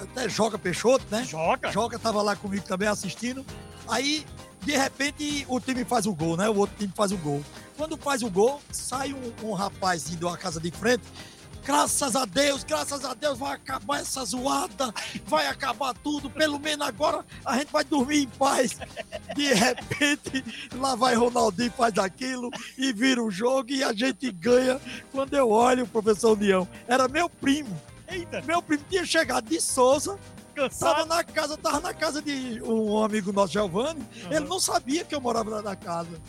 [SPEAKER 12] até Joca Peixoto, né?
[SPEAKER 3] Joca?
[SPEAKER 12] Joca tava lá comigo também assistindo. Aí, de repente, o time faz o gol, né? O outro time faz o gol. Quando faz o gol, sai um, um rapazinho de uma casa de frente. Graças a Deus, graças a Deus, vai acabar essa zoada, vai acabar tudo. Pelo menos agora a gente vai dormir em paz. De repente, lá vai Ronaldinho, faz aquilo e vira o jogo e a gente ganha. Quando eu olho, professor União, era meu primo.
[SPEAKER 3] Eita.
[SPEAKER 12] Meu primo tinha chegado de Souza,
[SPEAKER 3] Cansado.
[SPEAKER 12] tava na casa, tava na casa de um amigo nosso, Giovanni. Ele não sabia que eu morava lá na casa.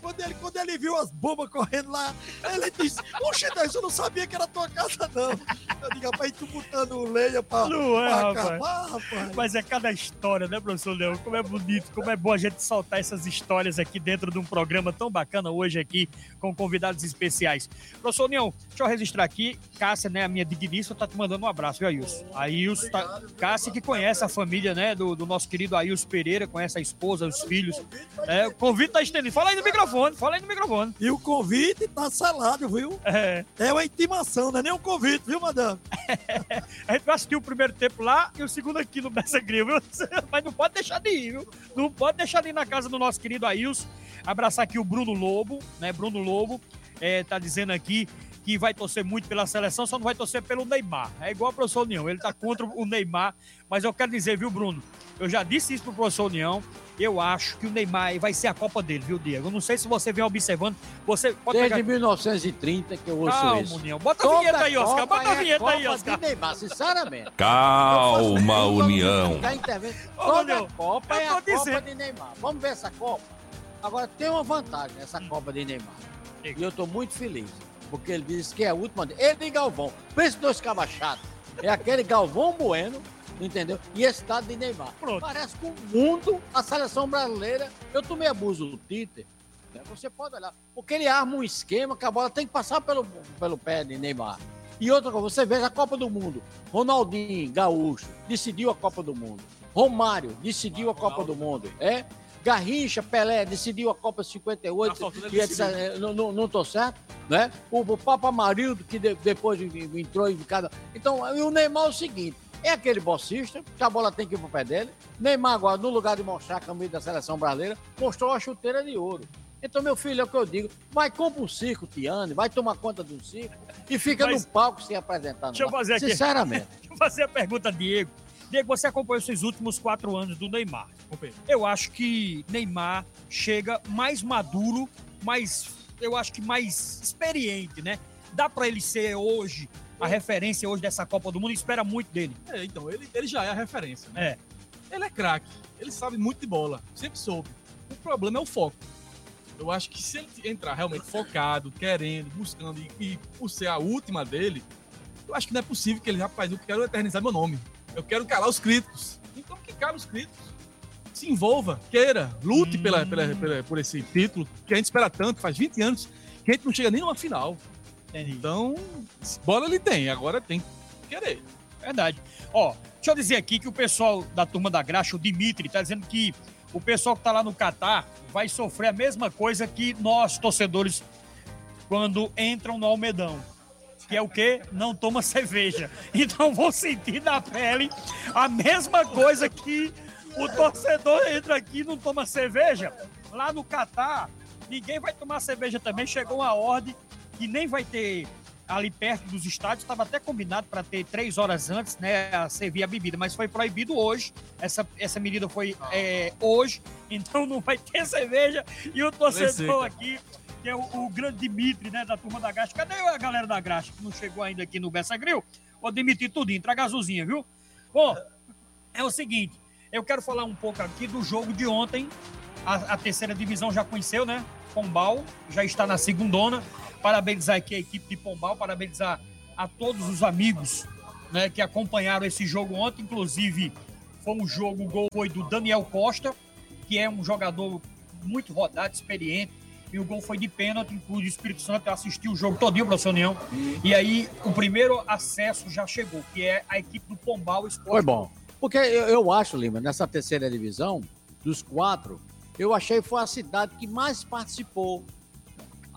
[SPEAKER 12] Quando ele, quando ele viu as bombas correndo lá, ele disse: Oxe, Deus, eu não sabia que era tua casa, não. Eu digo, rapaz, tu botando lenha pra,
[SPEAKER 3] Não é,
[SPEAKER 12] pra
[SPEAKER 3] rapaz.
[SPEAKER 12] acabar, rapaz.
[SPEAKER 3] Mas é cada história, né, professor Leão? Como é bonito, como é bom a gente soltar essas histórias aqui dentro de um programa tão bacana hoje aqui, com convidados especiais. Professor Leão, deixa eu registrar aqui, Cássia, né, a minha digníssima, tá te mandando um abraço, viu, Ailson? Ailson, tá... Cássia que conhece a família, né, do, do nosso querido Ailson Pereira, conhece a esposa, os filhos. É, o convite tá estendido. Fala aí no microfone, fala aí no microfone.
[SPEAKER 12] E o convite tá selado, viu?
[SPEAKER 3] É.
[SPEAKER 12] É uma intimação, não é nem um convite, viu, madame? *laughs*
[SPEAKER 3] A gente vai assistir o primeiro tempo lá e o segundo aqui no Bessa Grill, viu? *laughs* Mas não pode deixar de ir, viu? Não pode deixar de ir na casa do nosso querido Ailson. Abraçar aqui o Bruno Lobo, né? Bruno Lobo é, tá dizendo aqui que vai torcer muito pela seleção, só não vai torcer pelo Neymar. É igual o professor União, ele tá contra o Neymar, mas eu quero dizer, viu, Bruno? Eu já disse isso pro professor União, eu acho que o Neymar vai ser a Copa dele, viu, Diego? Eu não sei se você vem observando, você pode
[SPEAKER 4] Desde
[SPEAKER 3] pegar...
[SPEAKER 4] 1930 que eu ouço
[SPEAKER 3] Calma,
[SPEAKER 4] isso.
[SPEAKER 3] União. Bota a
[SPEAKER 4] Toda
[SPEAKER 3] vinheta aí, Oscar.
[SPEAKER 4] Copa
[SPEAKER 3] Bota a
[SPEAKER 4] é
[SPEAKER 3] vinheta aí,
[SPEAKER 4] Copa
[SPEAKER 3] Oscar.
[SPEAKER 4] de Neymar, sinceramente. *laughs*
[SPEAKER 2] Calma, União.
[SPEAKER 4] Toda
[SPEAKER 3] União,
[SPEAKER 4] Copa
[SPEAKER 3] eu
[SPEAKER 4] é a Copa
[SPEAKER 3] dizendo.
[SPEAKER 4] de Neymar. Vamos ver essa Copa. Agora, tem uma vantagem nessa Copa de Neymar. E eu estou muito feliz. Porque ele disse que é a última. Ele e Galvão. Pensa dois cabachados. É aquele Galvão Bueno, entendeu? E esse estado de Neymar. Parece que o mundo, a seleção brasileira, eu tomei abuso do Tite. né? Você pode olhar. Porque ele arma um esquema que a bola tem que passar pelo, pelo pé de Neymar. E outra coisa, você veja a Copa do Mundo. Ronaldinho, Gaúcho, decidiu a Copa do Mundo. Romário decidiu a Copa do Mundo. É? Garrincha, Pelé decidiu a Copa 58.
[SPEAKER 11] Tá faltando
[SPEAKER 4] e etc.
[SPEAKER 11] decidir.
[SPEAKER 4] não, não, não tô certo, né? O, o Papa Marildo, que de- depois entrou em cada. Então, e o Neymar é o seguinte: é aquele bolsista, que a bola tem que ir pro pé dele. Neymar, agora, no lugar de mostrar a camisa da seleção brasileira, mostrou a chuteira de ouro. Então, meu filho, é o que eu digo: vai, compra um circo, Tiane, vai tomar conta de um circo e fica
[SPEAKER 3] Mas-
[SPEAKER 4] no palco se apresentando.
[SPEAKER 3] Deixa eu fazer aqui.
[SPEAKER 4] Sinceramente. *laughs*
[SPEAKER 3] Deixa eu fazer a pergunta Diego. Diego, você acompanhou esses últimos quatro anos do Neymar. Eu acho que Neymar chega mais maduro, mais, eu acho que mais experiente, né? Dá pra ele ser hoje a referência hoje dessa Copa do Mundo, espera muito dele.
[SPEAKER 11] É, então, ele, ele já é a referência. Né?
[SPEAKER 3] É.
[SPEAKER 11] Ele é craque, ele sabe muito de bola, sempre soube. O problema é o foco. Eu acho que se ele entrar realmente focado, querendo, buscando, e, e por ser a última dele, eu acho que não é possível que ele, rapaz, eu quero eternizar meu nome. Eu quero calar os críticos. Então que cala os críticos. Se envolva, queira, lute pela, pela- pela- por esse título, que a gente espera tanto, faz 20 anos, que a gente não chega nem numa final. Então, bola ele tem, agora tem que querer.
[SPEAKER 3] Verdade. Ó, deixa eu dizer aqui que o pessoal da turma da graxa, o Dimitri, tá dizendo que o pessoal que tá lá no Catar vai sofrer a mesma coisa que nós, torcedores, quando entram no Almedão. Que é o quê? Não toma cerveja. Então vão sentir na pele a mesma coisa que o torcedor entra aqui e não toma cerveja. Lá no Catar, ninguém vai tomar cerveja também. Chegou uma ordem que nem vai ter ali perto dos estádios. Estava até combinado para ter três horas antes, né, a servir a bebida, mas foi proibido hoje. Essa, essa medida foi é, hoje, então não vai ter cerveja. E o torcedor aqui, que é o, o grande Dimitri, né, da turma da Graxa. Cadê a galera da Graxa que não chegou ainda aqui no Bessa Grill? Ô, Dimitri, tudinho, traga azulzinha, viu? Bom, é o seguinte, eu quero falar um pouco aqui do jogo de ontem. A, a terceira divisão já conheceu, né? Pombal já está na segundona. Parabenizar aqui a equipe de Pombal, parabenizar a todos os amigos né, que acompanharam esse jogo ontem. Inclusive, foi um jogo, o gol foi do Daniel Costa, que é um jogador muito rodado, experiente. E o gol foi de pênalti, inclusive o Espírito Santo assistiu o jogo todinho, professor União. E aí, o primeiro acesso já chegou, que é a equipe do Pombal Esporte.
[SPEAKER 4] Foi bom. Porque eu, eu acho, Lima, nessa terceira divisão, dos quatro, eu achei que foi a cidade que mais participou.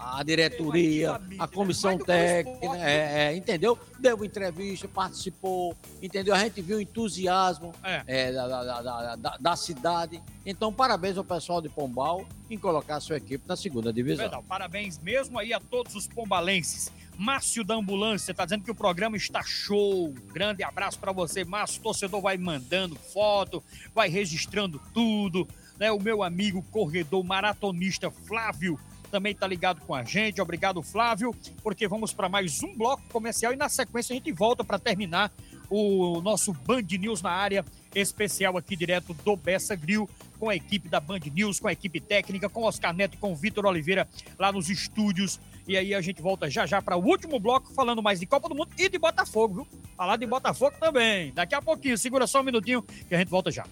[SPEAKER 4] A diretoria, a comissão técnica, é, é, entendeu? Deu entrevista, participou, entendeu? A gente viu o entusiasmo é, da, da- da- da- da cidade. Então, parabéns ao pessoal de Pombal em colocar a sua equipe na segunda divisão.
[SPEAKER 3] Verdade, parabéns mesmo aí a todos os pombalenses. Márcio da Ambulância tá dizendo que o programa está show. Grande abraço para você, Márcio. O torcedor vai mandando foto, vai registrando tudo. Né? O meu amigo corredor maratonista Flávio também tá ligado com a gente. Obrigado, Flávio, porque vamos para mais um bloco comercial e na sequência a gente volta para terminar o nosso Band News na área especial aqui direto do Bessa Grill com a equipe da Band News, com a equipe técnica, com Oscar Neto e com Vitor Oliveira lá nos estúdios. E aí a gente volta já já para o último bloco falando mais de Copa do Mundo e de Botafogo, viu? Falar de Botafogo também. Daqui a pouquinho, segura só um minutinho que a gente volta já.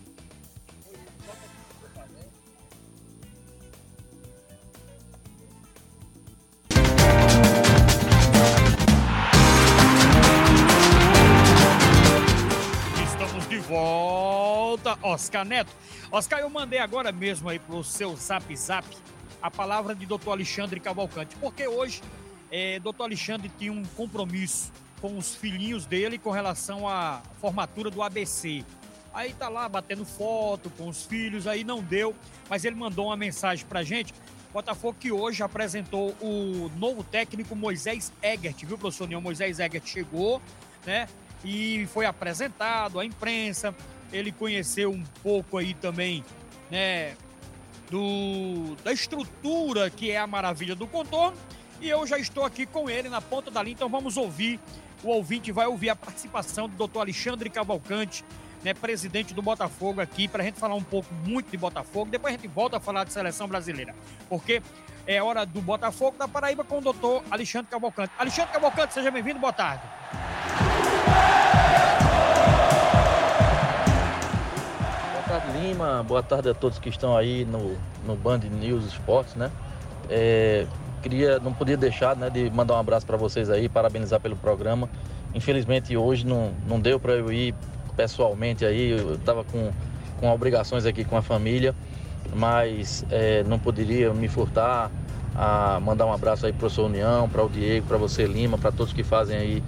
[SPEAKER 3] Volta, Oscar Neto. Oscar, eu mandei agora mesmo aí pro seu zap zap a palavra de doutor Alexandre Cavalcante, porque hoje é, doutor Alexandre tinha um compromisso com os filhinhos dele com relação à formatura do ABC. Aí tá lá batendo foto com os filhos, aí não deu, mas ele mandou uma mensagem pra gente. Botafogo que hoje apresentou o novo técnico Moisés Egert, viu, professor União? Moisés Egert chegou, né? E foi apresentado à imprensa. Ele conheceu um pouco aí também, né? Do, da estrutura que é a maravilha do contorno. E eu já estou aqui com ele na ponta da linha, então vamos ouvir. O ouvinte vai ouvir a participação do doutor Alexandre Cavalcante, né, presidente do Botafogo aqui, para a gente falar um pouco muito de Botafogo. Depois a gente volta a falar de seleção brasileira, porque é hora do Botafogo da Paraíba com o doutor Alexandre Cavalcante. Alexandre Cavalcante, seja bem-vindo, boa tarde.
[SPEAKER 13] Boa tarde, Lima. Boa tarde a todos que estão aí no, no Band News Esportes, né? É, queria, não podia deixar né, de mandar um abraço para vocês aí, parabenizar pelo programa. Infelizmente hoje não, não deu para eu ir pessoalmente aí, eu estava com com obrigações aqui com a família, mas é, não poderia me furtar a mandar um abraço aí para o professor União, para o Diego, para você Lima, para todos que fazem aí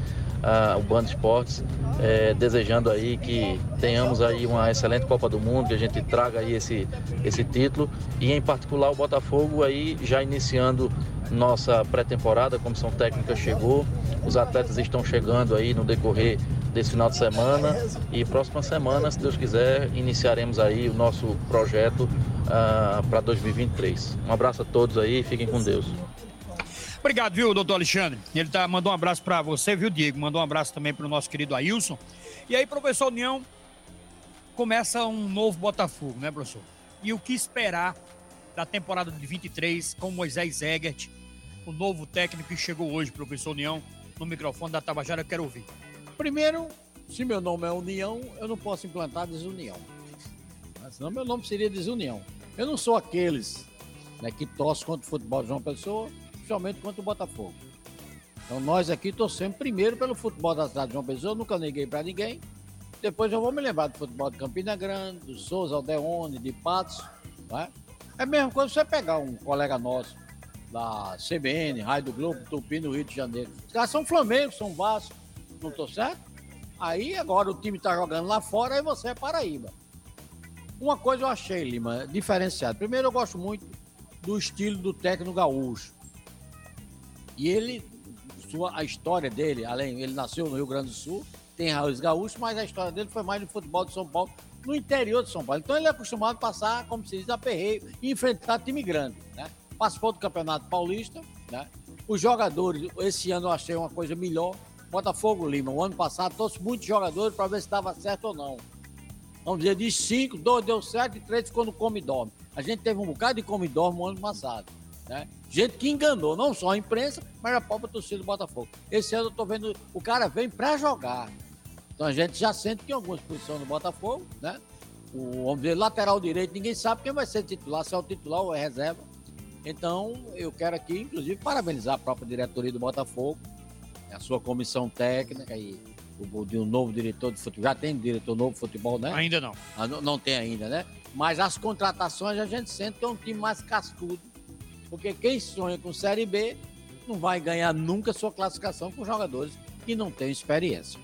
[SPEAKER 13] o Band Esportes, é, desejando aí que tenhamos aí uma excelente Copa do Mundo, que a gente traga aí esse, esse título e em particular o Botafogo aí já iniciando nossa pré-temporada, a comissão técnica chegou, os atletas estão chegando aí no decorrer desse final de semana e próxima semana, se Deus quiser, iniciaremos aí o nosso projeto uh, para 2023. Um abraço a todos aí, fiquem com Deus.
[SPEAKER 3] Obrigado, viu, doutor Alexandre? Ele tá, mandou um abraço para você, viu, Diego? Mandou um abraço também para o nosso querido Ailson. E aí, professor União, começa um novo Botafogo, né, professor? E o que esperar da temporada de 23 com Moisés Egert, o novo técnico que chegou hoje, professor União, no microfone da Tabajara, eu quero ouvir.
[SPEAKER 4] Primeiro, se meu nome é União, eu não posso implantar desunião. Senão meu nome seria desunião. Eu não sou aqueles né, que torcem contra o futebol de João Pessoa, principalmente contra o Botafogo. Então nós aqui torcemos primeiro pelo futebol da cidade de João Pessoa, nunca neguei para ninguém. Depois eu vou me lembrar do futebol de Campina Grande, do Souza Aldeone, de Patos. É? é a mesma coisa você pegar um colega nosso da CBN, Raio do Globo, Tupi, no Rio de Janeiro. Os caras são Flamengo, são Vasco, não tô certo? Aí agora o time tá jogando lá fora e você é Paraíba. Uma coisa eu achei, Lima, diferenciado. Primeiro, eu gosto muito do estilo do técnico gaúcho. E ele, sua, a história dele, além, ele nasceu no Rio Grande do Sul, tem raiz gaúcho, mas a história dele foi mais no futebol de São Paulo, no interior de São Paulo. Então ele é acostumado a passar, como se diz, aperreio e enfrentar time grande, né? Participou do Campeonato Paulista, né? Os jogadores, esse ano eu achei uma coisa melhor. Botafogo Lima, o ano passado, trouxe muitos jogadores para ver se estava certo ou não. Vamos dizer, de cinco, dois deu certo e três ficou no come dorme. A gente teve um bocado de come dorme no ano passado. Né? Gente que enganou, não só a imprensa, mas a própria torcida do Botafogo. Esse ano eu tô vendo, o cara vem para jogar. Então a gente já sente que em algumas posições do Botafogo, né? O, vamos dizer, lateral direito, ninguém sabe quem vai ser titular, se é o titular ou é reserva. Então, eu quero aqui, inclusive, parabenizar a própria diretoria do Botafogo, a sua comissão técnica e o, de um novo diretor de futebol. Já tem diretor novo de futebol, né?
[SPEAKER 3] Ainda não.
[SPEAKER 4] Ah, não. Não tem ainda, né? Mas as contratações a gente sente que é um time mais cascudo porque quem sonha com Série B não vai ganhar nunca sua classificação com jogadores que não têm experiência.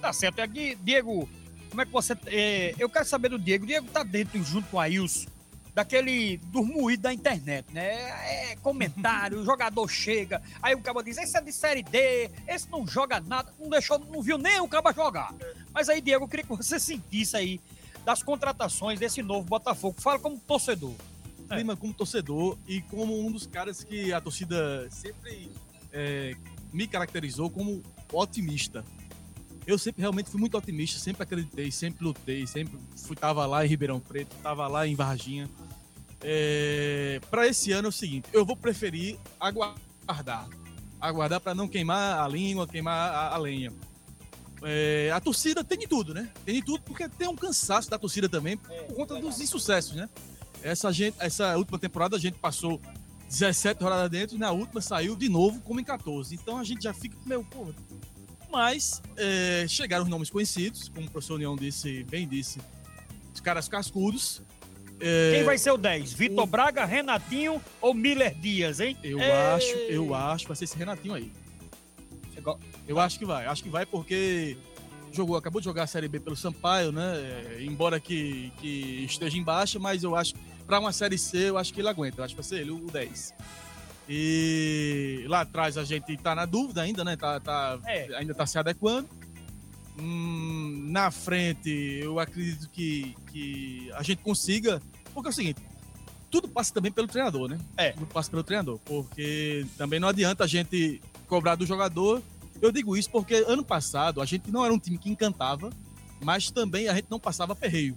[SPEAKER 3] Tá certo. E aqui, Diego, como é que você. É, eu quero saber do Diego. O Diego tá dentro, junto com o Ailson, daquele dormuído da internet, né? É comentário, o jogador chega, aí o cabo diz: esse é de série D, esse não joga nada, não deixou, não viu nem o cabo jogar. Mas aí, Diego, eu queria que você sentisse aí das contratações desse novo Botafogo. Fala como torcedor.
[SPEAKER 11] Lima como torcedor e como um dos caras que a torcida sempre é, me caracterizou como otimista. Eu sempre realmente fui muito otimista, sempre acreditei, sempre lutei, sempre fui tava lá em Ribeirão Preto, tava lá em Varginha. É, para esse ano é o seguinte, eu vou preferir aguardar, aguardar para não queimar a língua, queimar a, a lenha. É, a torcida tem de tudo, né? Tem de tudo porque tem um cansaço da torcida também por conta dos insucessos, né? Essa, gente, essa última temporada a gente passou 17 rodadas dentro e na última saiu de novo como em 14. Então a gente já fica meio, porra. Mas é, chegaram os nomes conhecidos, como o professor União disse, bem disse, os caras cascudos.
[SPEAKER 3] É, Quem vai ser o 10? Vitor o... Braga, Renatinho ou Miller Dias, hein?
[SPEAKER 11] Eu Ei. acho, eu acho que vai ser esse Renatinho aí. Eu acho que vai, acho que vai porque jogou, acabou de jogar a Série B pelo Sampaio, né? É, embora que, que esteja em baixa, mas eu acho para uma Série C, eu acho que ele aguenta. Eu acho que vai ser ele, o 10. E lá atrás a gente tá na dúvida ainda, né? Tá, tá é. Ainda tá se adequando. Hum, na frente, eu acredito que, que a gente consiga. Porque é o seguinte: tudo passa também pelo treinador, né?
[SPEAKER 3] É.
[SPEAKER 11] Tudo passa pelo treinador. Porque também não adianta a gente cobrar do jogador. Eu digo isso porque ano passado a gente não era um time que encantava, mas também a gente não passava perreio.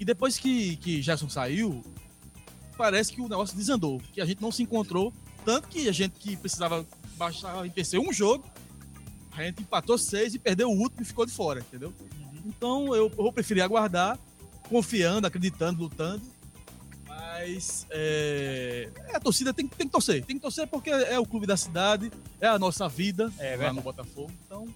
[SPEAKER 11] E depois que, que Gerson saiu, parece que o negócio desandou, que a gente não se encontrou. Tanto que a gente que precisava baixar em PC um jogo, a gente empatou seis e perdeu o último e ficou de fora, entendeu? Então eu, eu vou preferir aguardar, confiando, acreditando, lutando. Mas é, é, a torcida tem, tem que torcer. Tem que torcer porque é o clube da cidade, é a nossa vida
[SPEAKER 3] é,
[SPEAKER 11] lá no Botafogo. Então,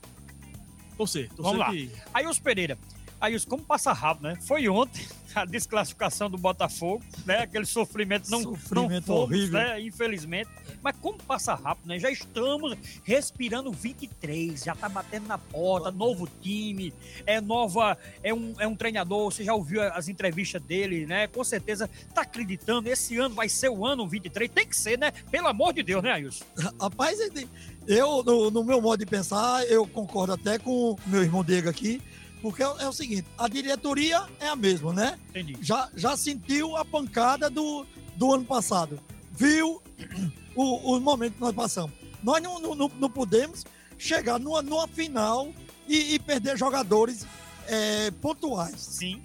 [SPEAKER 11] torcer. torcer
[SPEAKER 3] Vamos lá. Que... Aí os Pereira, Aí os como passa rápido, né? Foi ontem *laughs* a desclassificação do Botafogo, né? Aquele sofrimento não,
[SPEAKER 12] Sofrimento
[SPEAKER 3] não fomos,
[SPEAKER 12] horrível.
[SPEAKER 3] né? Infelizmente. Mas como passa rápido, né? Já estamos respirando 23, já tá batendo na porta, novo time, é nova, é um, é um treinador, você já ouviu as entrevistas dele, né? Com certeza tá acreditando, esse ano vai ser o ano 23, tem que ser, né? Pelo amor de Deus, né, Ailson?
[SPEAKER 12] Rapaz, ele- eu, no, no meu modo de pensar, eu concordo até com o meu irmão Diego aqui, porque é, o- é o seguinte, a diretoria é a mesma, né?
[SPEAKER 3] Entendi.
[SPEAKER 12] Já, já sentiu a pancada do, do ano passado, viu *clears throat* o, o momento que nós passamos. Nós não, não, não- não podemos chegar numa, numa final e, e perder jogadores é, pontuais.
[SPEAKER 3] Sim.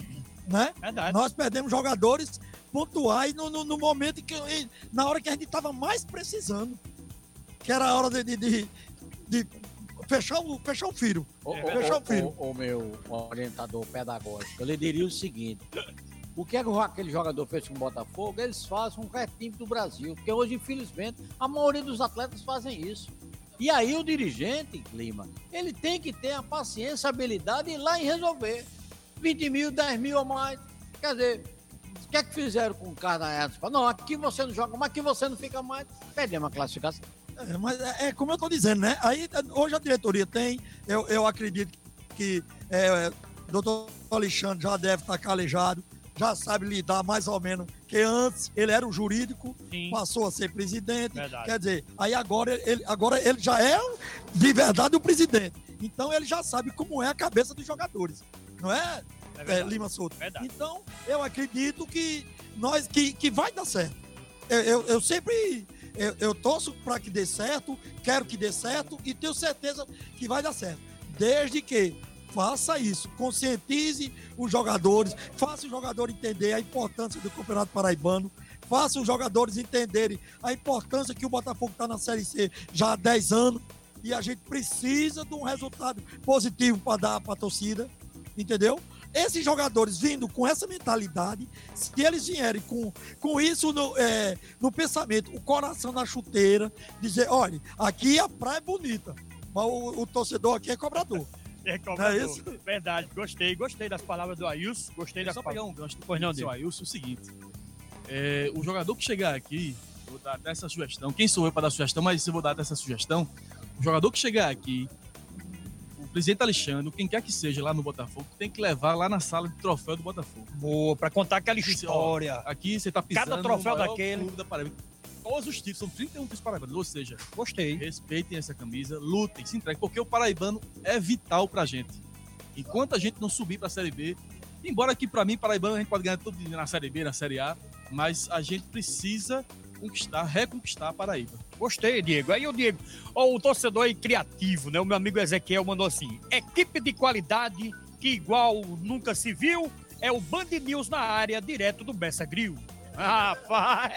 [SPEAKER 12] Né?
[SPEAKER 3] Verdade.
[SPEAKER 12] Nós perdemos jogadores pontuais no, no, no momento que na hora que a gente estava mais precisando, que era a hora de, de, de- de fechar, o, fechar o.
[SPEAKER 4] Ô, ô,
[SPEAKER 12] fechar o firo.
[SPEAKER 4] ô, ô, meu orientador pedagógico, eu lhe diria o seguinte: o que, é que aquele jogador fez com o Botafogo? Eles fazem com qualquer time do Brasil, porque hoje, infelizmente, a maioria dos atletas fazem isso. E aí o dirigente, Lima, ele tem que ter a paciência, a habilidade de ir lá e resolver. 20 mil, 10 mil ou mais. Quer dizer, o que é que fizeram com o Carnaia? Não, aqui você não joga, mas aqui você não fica mais. Perdemos a classificação.
[SPEAKER 12] É, mas é, é como eu estou dizendo, né? Aí hoje a diretoria tem, eu, eu acredito que é, o doutor Alexandre já deve estar calejado, já sabe lidar mais ou menos, que antes ele era o jurídico, passou a ser presidente.
[SPEAKER 3] Verdade.
[SPEAKER 12] Quer dizer, aí agora ele, agora ele já é de verdade o presidente. Então ele já sabe como é a cabeça dos jogadores. Não é, é, Lima Souto? Então, eu acredito que nós que, que vai dar certo. Eu, eu, eu sempre eu, eu torço para que dê certo, quero que dê certo e tenho certeza que vai dar certo. Desde que faça isso, conscientize os jogadores, faça o jogador entender a importância do Campeonato Paraibano, faça os jogadores entenderem a importância que o Botafogo está na Série C já há 10 anos e a gente precisa de um resultado positivo para dar para a torcida, entendeu? Esses jogadores vindo com essa mentalidade, se eles vierem com, com isso no, é, no pensamento, o coração na chuteira, dizer, olha, aqui a praia é bonita, mas o, o torcedor aqui é cobrador.
[SPEAKER 3] É, cobrador.
[SPEAKER 12] É isso?
[SPEAKER 3] Verdade, gostei, gostei das palavras do Ailson, gostei das
[SPEAKER 11] Só pegar um
[SPEAKER 3] palavras.
[SPEAKER 11] gancho do
[SPEAKER 3] Pois não, Diego.
[SPEAKER 11] Ailson, é o seguinte. é, o jogador que chegar aqui, vou dar até essa sugestão. Quem sou eu para dar sugestão, mas eu vou dar até essa sugestão. O jogador que chegar aqui, presidente Alexandre, quem quer que seja lá no Botafogo, tem que levar lá na sala de troféu do Botafogo.
[SPEAKER 3] Boa, para contar aquela história.
[SPEAKER 11] ó, aqui você tá pisando
[SPEAKER 3] Cada troféu daquele.
[SPEAKER 11] da Paraíba. Todos os títulos, são 31 títulos paraibanos. Ou seja,
[SPEAKER 3] gostei.
[SPEAKER 11] Respeitem essa camisa, lutem, se entreguem, porque o paraibano é vital pra gente. Enquanto a gente não subir pra Série B, embora aqui pra mim, paraibano, a gente pode ganhar tudo na Série B, na Série A, mas a gente precisa conquistar, reconquistar a Paraíba.
[SPEAKER 3] Gostei, Diego. Aí o Diego, o torcedor criativo, né? O meu amigo Ezequiel mandou assim: equipe de qualidade que igual nunca se viu é o Band News na área, direto do Bessa Grill. *laughs* Rapaz,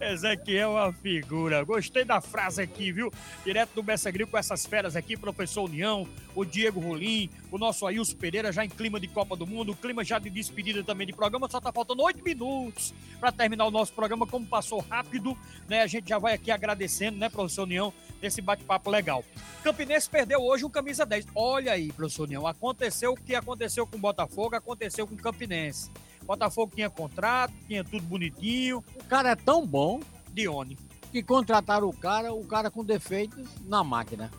[SPEAKER 3] Ezequiel é uma figura. Gostei da frase aqui, viu? Direto do Bessa Grill com essas feras aqui, professor União, o Diego Rolim, o nosso Ailson Pereira já em clima de Copa do Mundo, clima já de despedida também de programa, só tá faltando oito minutos para terminar o nosso programa, como passou rápido, né? A gente já vai aqui agradecendo, né, professor União, desse bate-papo legal. Campinense perdeu hoje um camisa 10. Olha aí, professor União, aconteceu o que aconteceu com o Botafogo, aconteceu com o Campinense. Botafogo tinha contrato, tinha tudo bonitinho.
[SPEAKER 4] O cara é tão bom.
[SPEAKER 3] Dione.
[SPEAKER 4] Que contrataram o cara, o cara com defeitos na máquina.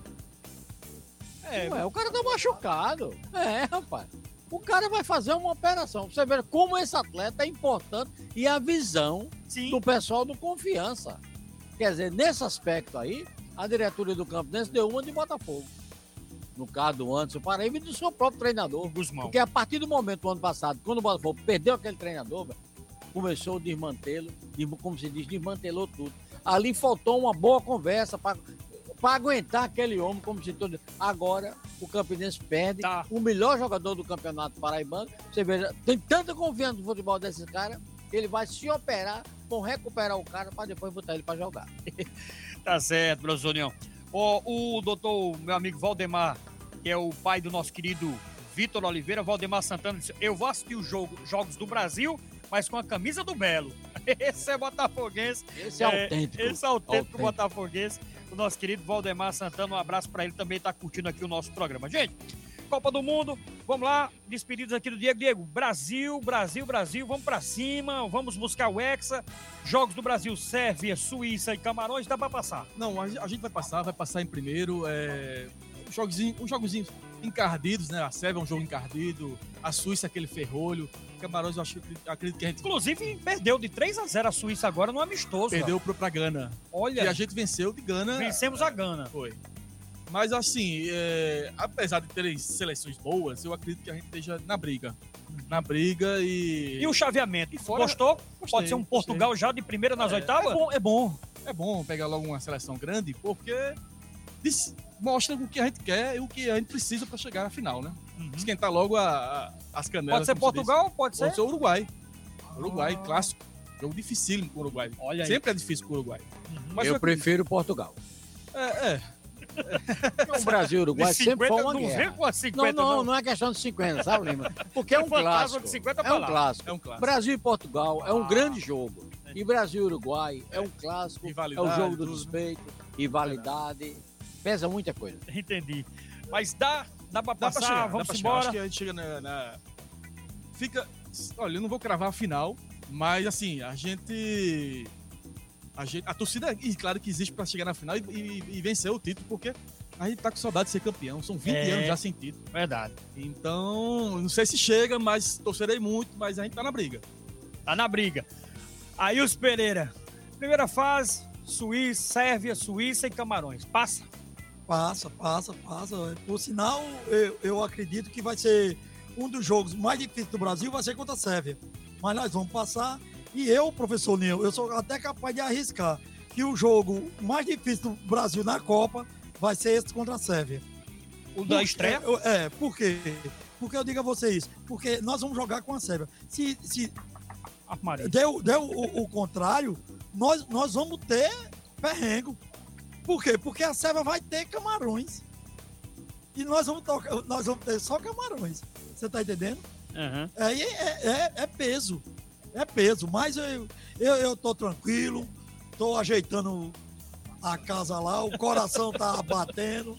[SPEAKER 3] É,
[SPEAKER 4] Ué, o cara tá machucado. É, rapaz. O cara vai fazer uma operação. Pra você ver como esse atleta é importante e a visão do pessoal do confiança. Quer dizer, nesse aspecto aí, a diretoria do Campinense deu uma de Botafogo. No caso do Anderson Paraíba e do seu próprio treinador.
[SPEAKER 3] Guzmão.
[SPEAKER 4] Porque a partir do momento do ano passado, quando o Botafogo perdeu aquele treinador, começou o desmantelo, desmo- como se diz, desmantelou tudo. Ali faltou uma boa conversa para aguentar aquele homem, como se todo. Agora o Campinense perde o melhor jogador do campeonato paraibano. Você veja, tem tanta confiança no futebol desses caras, ele vai se operar, vão recuperar o cara para depois botar ele para jogar.
[SPEAKER 3] Tá certo, professor União. Ó, o doutor, meu amigo Valdemar, que é o pai do nosso querido Vitor Oliveira, Valdemar Santana, disse, eu vou assistir os jogo, jogos do Brasil, mas com a camisa do Belo. *laughs* Esse é botafoguense.
[SPEAKER 4] Esse é autêntico.
[SPEAKER 3] Esse é autêntico,
[SPEAKER 4] Autêntico.
[SPEAKER 3] botafoguense. O nosso querido Valdemar Santana, um abraço para ele, também tá curtindo aqui o nosso programa. Gente, Copa do Mundo. Vamos lá, despedidos aqui do Diego. Diego, Brasil, Brasil, Brasil, vamos pra cima, vamos buscar o Hexa. Jogos do Brasil, Sérvia, Suíça e Camarões, dá pra passar.
[SPEAKER 11] Não, a, gente vai passar, vai passar em primeiro. É, um jogozinho, um jogozinho encardidos, né? A Sérvia é um jogo encardido, a Suíça é aquele ferrolho. Camarões, eu acho, acredito que a gente.
[SPEAKER 3] Inclusive, perdeu de 3 a 0 a Suíça agora no amistoso.
[SPEAKER 11] Perdeu pro, pra Gana.
[SPEAKER 3] Olha.
[SPEAKER 11] E a gente venceu de Gana.
[SPEAKER 3] Vencemos a Gana.
[SPEAKER 11] Foi. Mas assim, é, apesar de terem seleções boas, eu acredito que a gente esteja na briga. Na briga e.
[SPEAKER 3] E o chaveamento?
[SPEAKER 11] E fora-
[SPEAKER 3] Gostou?
[SPEAKER 11] Gostei,
[SPEAKER 3] Pode ser um Portugal já de primeira nas oitavas?
[SPEAKER 11] É bom, é bom. É bom pegar logo uma seleção grande, porque mostra o que a gente quer e o que a gente precisa para chegar na final, né? Esquentar logo a- a- as canelas.
[SPEAKER 3] Pode ser. Portugal? Pode ser?
[SPEAKER 11] Pode ser Uruguai. Uruguai, clássico. Jogo dificílimo com o Uruguai.
[SPEAKER 3] Olha aí.
[SPEAKER 11] Sempre é difícil com o Uruguai. Mas
[SPEAKER 4] eu prefiro Portugal.
[SPEAKER 11] É, é.
[SPEAKER 4] O Brasil e o Uruguai
[SPEAKER 3] De
[SPEAKER 4] sempre
[SPEAKER 3] 50,
[SPEAKER 4] foi uma
[SPEAKER 3] não
[SPEAKER 4] guerra.
[SPEAKER 3] vem com a 50,
[SPEAKER 4] não, não,
[SPEAKER 3] não.
[SPEAKER 4] não é questão de 50, sabe, Lima? Porque é um
[SPEAKER 3] Fantasma
[SPEAKER 4] clássico.
[SPEAKER 3] de 50
[SPEAKER 4] é um
[SPEAKER 3] palavras.
[SPEAKER 4] clássico.
[SPEAKER 11] É um clássico.
[SPEAKER 4] Brasil e Portugal é um grande jogo. E Brasil e Uruguai é um clássico. É o jogo do
[SPEAKER 11] tudo.
[SPEAKER 4] despeito, rivalidade. Pesa muita coisa.
[SPEAKER 3] Entendi. Mas dá, dá pra
[SPEAKER 11] Dá
[SPEAKER 3] passar,
[SPEAKER 11] pra chegar, dá
[SPEAKER 3] vamos
[SPEAKER 11] pra chegar.
[SPEAKER 3] embora.
[SPEAKER 11] Acho que a gente chega na, na- Fica. Olha, eu não vou cravar a final, mas assim, a gente. A, gente, a torcida, e claro que existe pra chegar na final e, e- e vencer o título, porque a gente tá com saudade de ser campeão. São 20
[SPEAKER 3] É.
[SPEAKER 11] anos já sem título.
[SPEAKER 3] Verdade.
[SPEAKER 11] Então, não sei se chega, mas torcerei muito, mas a gente tá na briga.
[SPEAKER 3] Tá na briga. Aí os Pereira. Primeira fase, Suíça, Sérvia, Suíça e Camarões. Passa?
[SPEAKER 12] Passa, passa, passa. Por sinal, eu, eu acredito que vai ser um dos jogos mais difíceis do Brasil, vai ser contra a Sérvia. Mas nós vamos passar. E eu, professor Nil, eu sou até capaz de arriscar que o jogo mais difícil do Brasil na Copa vai ser esse contra a Sérvia.
[SPEAKER 3] O da estreia?
[SPEAKER 12] É, é, por quê? Porque eu digo a vocês, porque nós vamos jogar com a Sérvia. Se, se deu, deu o, o contrário, nós, nós vamos ter perrengo. Por quê? Porque a Sérvia vai ter camarões. E nós vamos, tocar, nós vamos ter só camarões. Você tá entendendo? Aí é, é, é peso. É peso. Mas eu, eu, eu tô tranquilo, tô ajeitando a casa lá, o coração tá *laughs* batendo.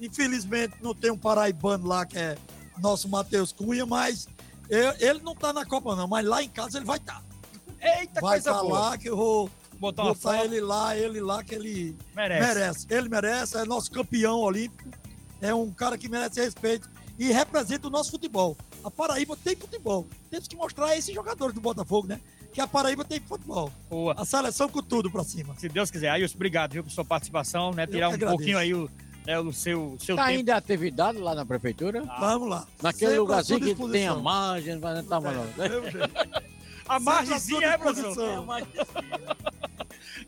[SPEAKER 12] Infelizmente não tem um paraibano lá que é nosso Matheus Cunha, mas eu- ele não tá na Copa não, mas lá em casa ele vai estar.
[SPEAKER 3] Eita,
[SPEAKER 12] vai
[SPEAKER 3] coisa
[SPEAKER 12] estar
[SPEAKER 3] boa.
[SPEAKER 12] lá que eu vou
[SPEAKER 3] Botar
[SPEAKER 12] botar ele lá, ele lá que ele
[SPEAKER 3] Merece.
[SPEAKER 12] merece. Ele merece, é nosso campeão olímpico, é um cara que merece respeito e representa o nosso futebol. A Paraíba tem futebol. Temos que mostrar a esses jogadores do Botafogo, né? Que a Paraíba tem futebol.
[SPEAKER 3] Boa.
[SPEAKER 12] A seleção com tudo pra cima.
[SPEAKER 3] Se Deus quiser. Aí, obrigado, viu, por sua participação, né? Tirar um
[SPEAKER 12] agradeço.
[SPEAKER 3] pouquinho aí o, né, o seu, seu
[SPEAKER 4] Tá
[SPEAKER 3] tempo.
[SPEAKER 4] ainda atividade lá na prefeitura?
[SPEAKER 12] Vamos lá.
[SPEAKER 4] Naquele
[SPEAKER 12] Sempre
[SPEAKER 4] lugarzinho que tem a margem, mas não tá mais não.
[SPEAKER 3] A margemzinha
[SPEAKER 12] Sempre à
[SPEAKER 3] é,
[SPEAKER 12] sua
[SPEAKER 3] professor?
[SPEAKER 12] disposição.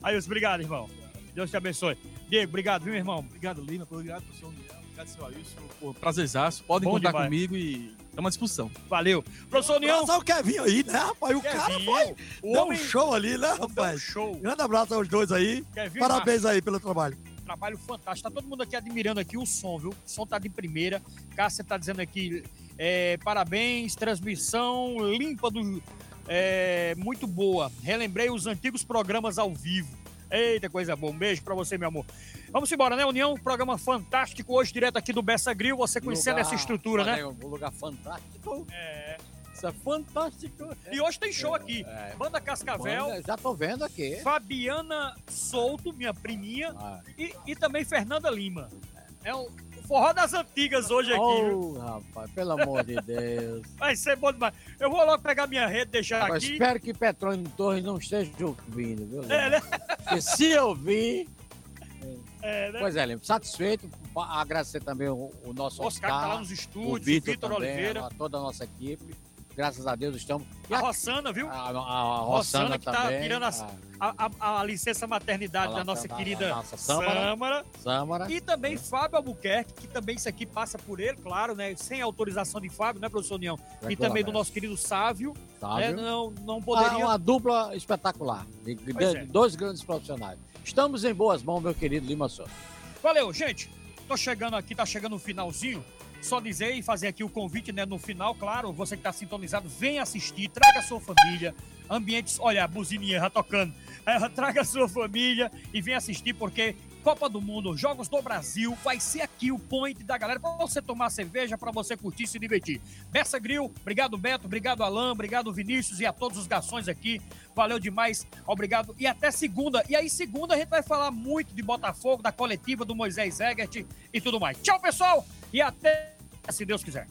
[SPEAKER 3] Aí, obrigado, irmão. Deus te abençoe. Diego, obrigado, viu, irmão?
[SPEAKER 11] Obrigado, Lima. Obrigado, professor União. Obrigado, seu Ailson. Prazerzaço. Podem
[SPEAKER 3] Bom
[SPEAKER 11] contar
[SPEAKER 3] demais.
[SPEAKER 11] comigo e estamos à disposição.
[SPEAKER 3] Valeu. Professor União.
[SPEAKER 12] Abraçar o Kevin aí, né, rapaz? O cara
[SPEAKER 3] Kevinho,
[SPEAKER 12] foi.
[SPEAKER 3] o
[SPEAKER 12] deu
[SPEAKER 3] homem-
[SPEAKER 12] um show ali, né, rapaz?
[SPEAKER 3] show.
[SPEAKER 12] Grande abraço aos dois aí.
[SPEAKER 3] Kevin
[SPEAKER 12] Parabéns aí pelo trabalho.
[SPEAKER 3] Trabalho fantástico. Tá todo mundo aqui admirando aqui o som, viu? O som tá de primeira. Cássia tá dizendo aqui, é, parabéns, transmissão limpa do... é, muito boa. Relembrei os antigos programas ao vivo. Eita, coisa boa. Um beijo pra você, meu amor. Vamos embora, né, União? Programa fantástico hoje, direto aqui do Bessa Grill. Você conhecendo
[SPEAKER 4] Lugar-
[SPEAKER 3] essa estrutura, né?
[SPEAKER 4] Um lugar fantástico.
[SPEAKER 3] É.
[SPEAKER 4] Isso é fantástico.
[SPEAKER 3] E hoje tem show aqui.
[SPEAKER 4] É.
[SPEAKER 3] Banda Cascavel.
[SPEAKER 4] Banda, já tô vendo aqui.
[SPEAKER 3] Fabiana Souto, minha priminha.
[SPEAKER 4] Ah.
[SPEAKER 3] E, e também Fernanda Lima. É o forró das antigas hoje aqui, viu?
[SPEAKER 4] Oh, rapaz, pelo amor de Deus. *laughs*
[SPEAKER 3] Vai ser bom demais. Eu vou logo pegar minha rede e deixar
[SPEAKER 4] Agora,
[SPEAKER 3] aqui.
[SPEAKER 4] espero que Petrônio Torres não esteja ouvindo, viu?
[SPEAKER 3] É, né?
[SPEAKER 4] Porque se ouvir.
[SPEAKER 3] É, né?
[SPEAKER 4] Pois é, Lima, satisfeito. Agradecer também o, o nosso
[SPEAKER 3] Oscar,
[SPEAKER 4] Oscar,
[SPEAKER 3] que tá lá nos estúdios,
[SPEAKER 4] o Vitor,
[SPEAKER 3] Vitor
[SPEAKER 4] também,
[SPEAKER 3] Oliveira.
[SPEAKER 4] a- toda a nossa equipe. Graças a Deus estamos.
[SPEAKER 3] A Rossana, viu?
[SPEAKER 4] A, a, a Rossana,
[SPEAKER 3] que tá
[SPEAKER 4] também.
[SPEAKER 3] tirando a, a- a licença maternidade
[SPEAKER 4] A
[SPEAKER 3] da nossa querida
[SPEAKER 4] a nossa Sâmara.
[SPEAKER 3] Sâmara. E também Fábio Albuquerque, que também isso aqui passa por ele, claro, né? Sem autorização de Fábio, né, professor União? E também do nosso querido Sávio.
[SPEAKER 4] Sávio.
[SPEAKER 3] Né? Não, não
[SPEAKER 4] Ah,
[SPEAKER 3] poderia.
[SPEAKER 4] uma dupla espetacular. De, de-
[SPEAKER 3] é.
[SPEAKER 4] Dois grandes profissionais. Estamos em boas mãos, meu querido Lima Souza.
[SPEAKER 3] Valeu, gente. Tô chegando aqui, tá chegando o finalzinho. Só dizer e fazer aqui o convite, né? No final, claro, você que tá sintonizado, vem assistir, traga a sua família. Ambientes, olha, a buzininha já tocando. É, *laughs* traga a sua família e vem assistir, porque Copa do Mundo, Jogos do Brasil, vai ser aqui o point da galera para você tomar cerveja, para você curtir e se divertir. Bessa Grill, obrigado Beto, obrigado Alain, obrigado Vinícius e a todos os garçons aqui. Valeu demais, obrigado. E até segunda. E aí, segunda, a gente vai falar muito de Botafogo, da coletiva do Moisés Egert e tudo mais. Tchau, pessoal, e até se Deus quiser.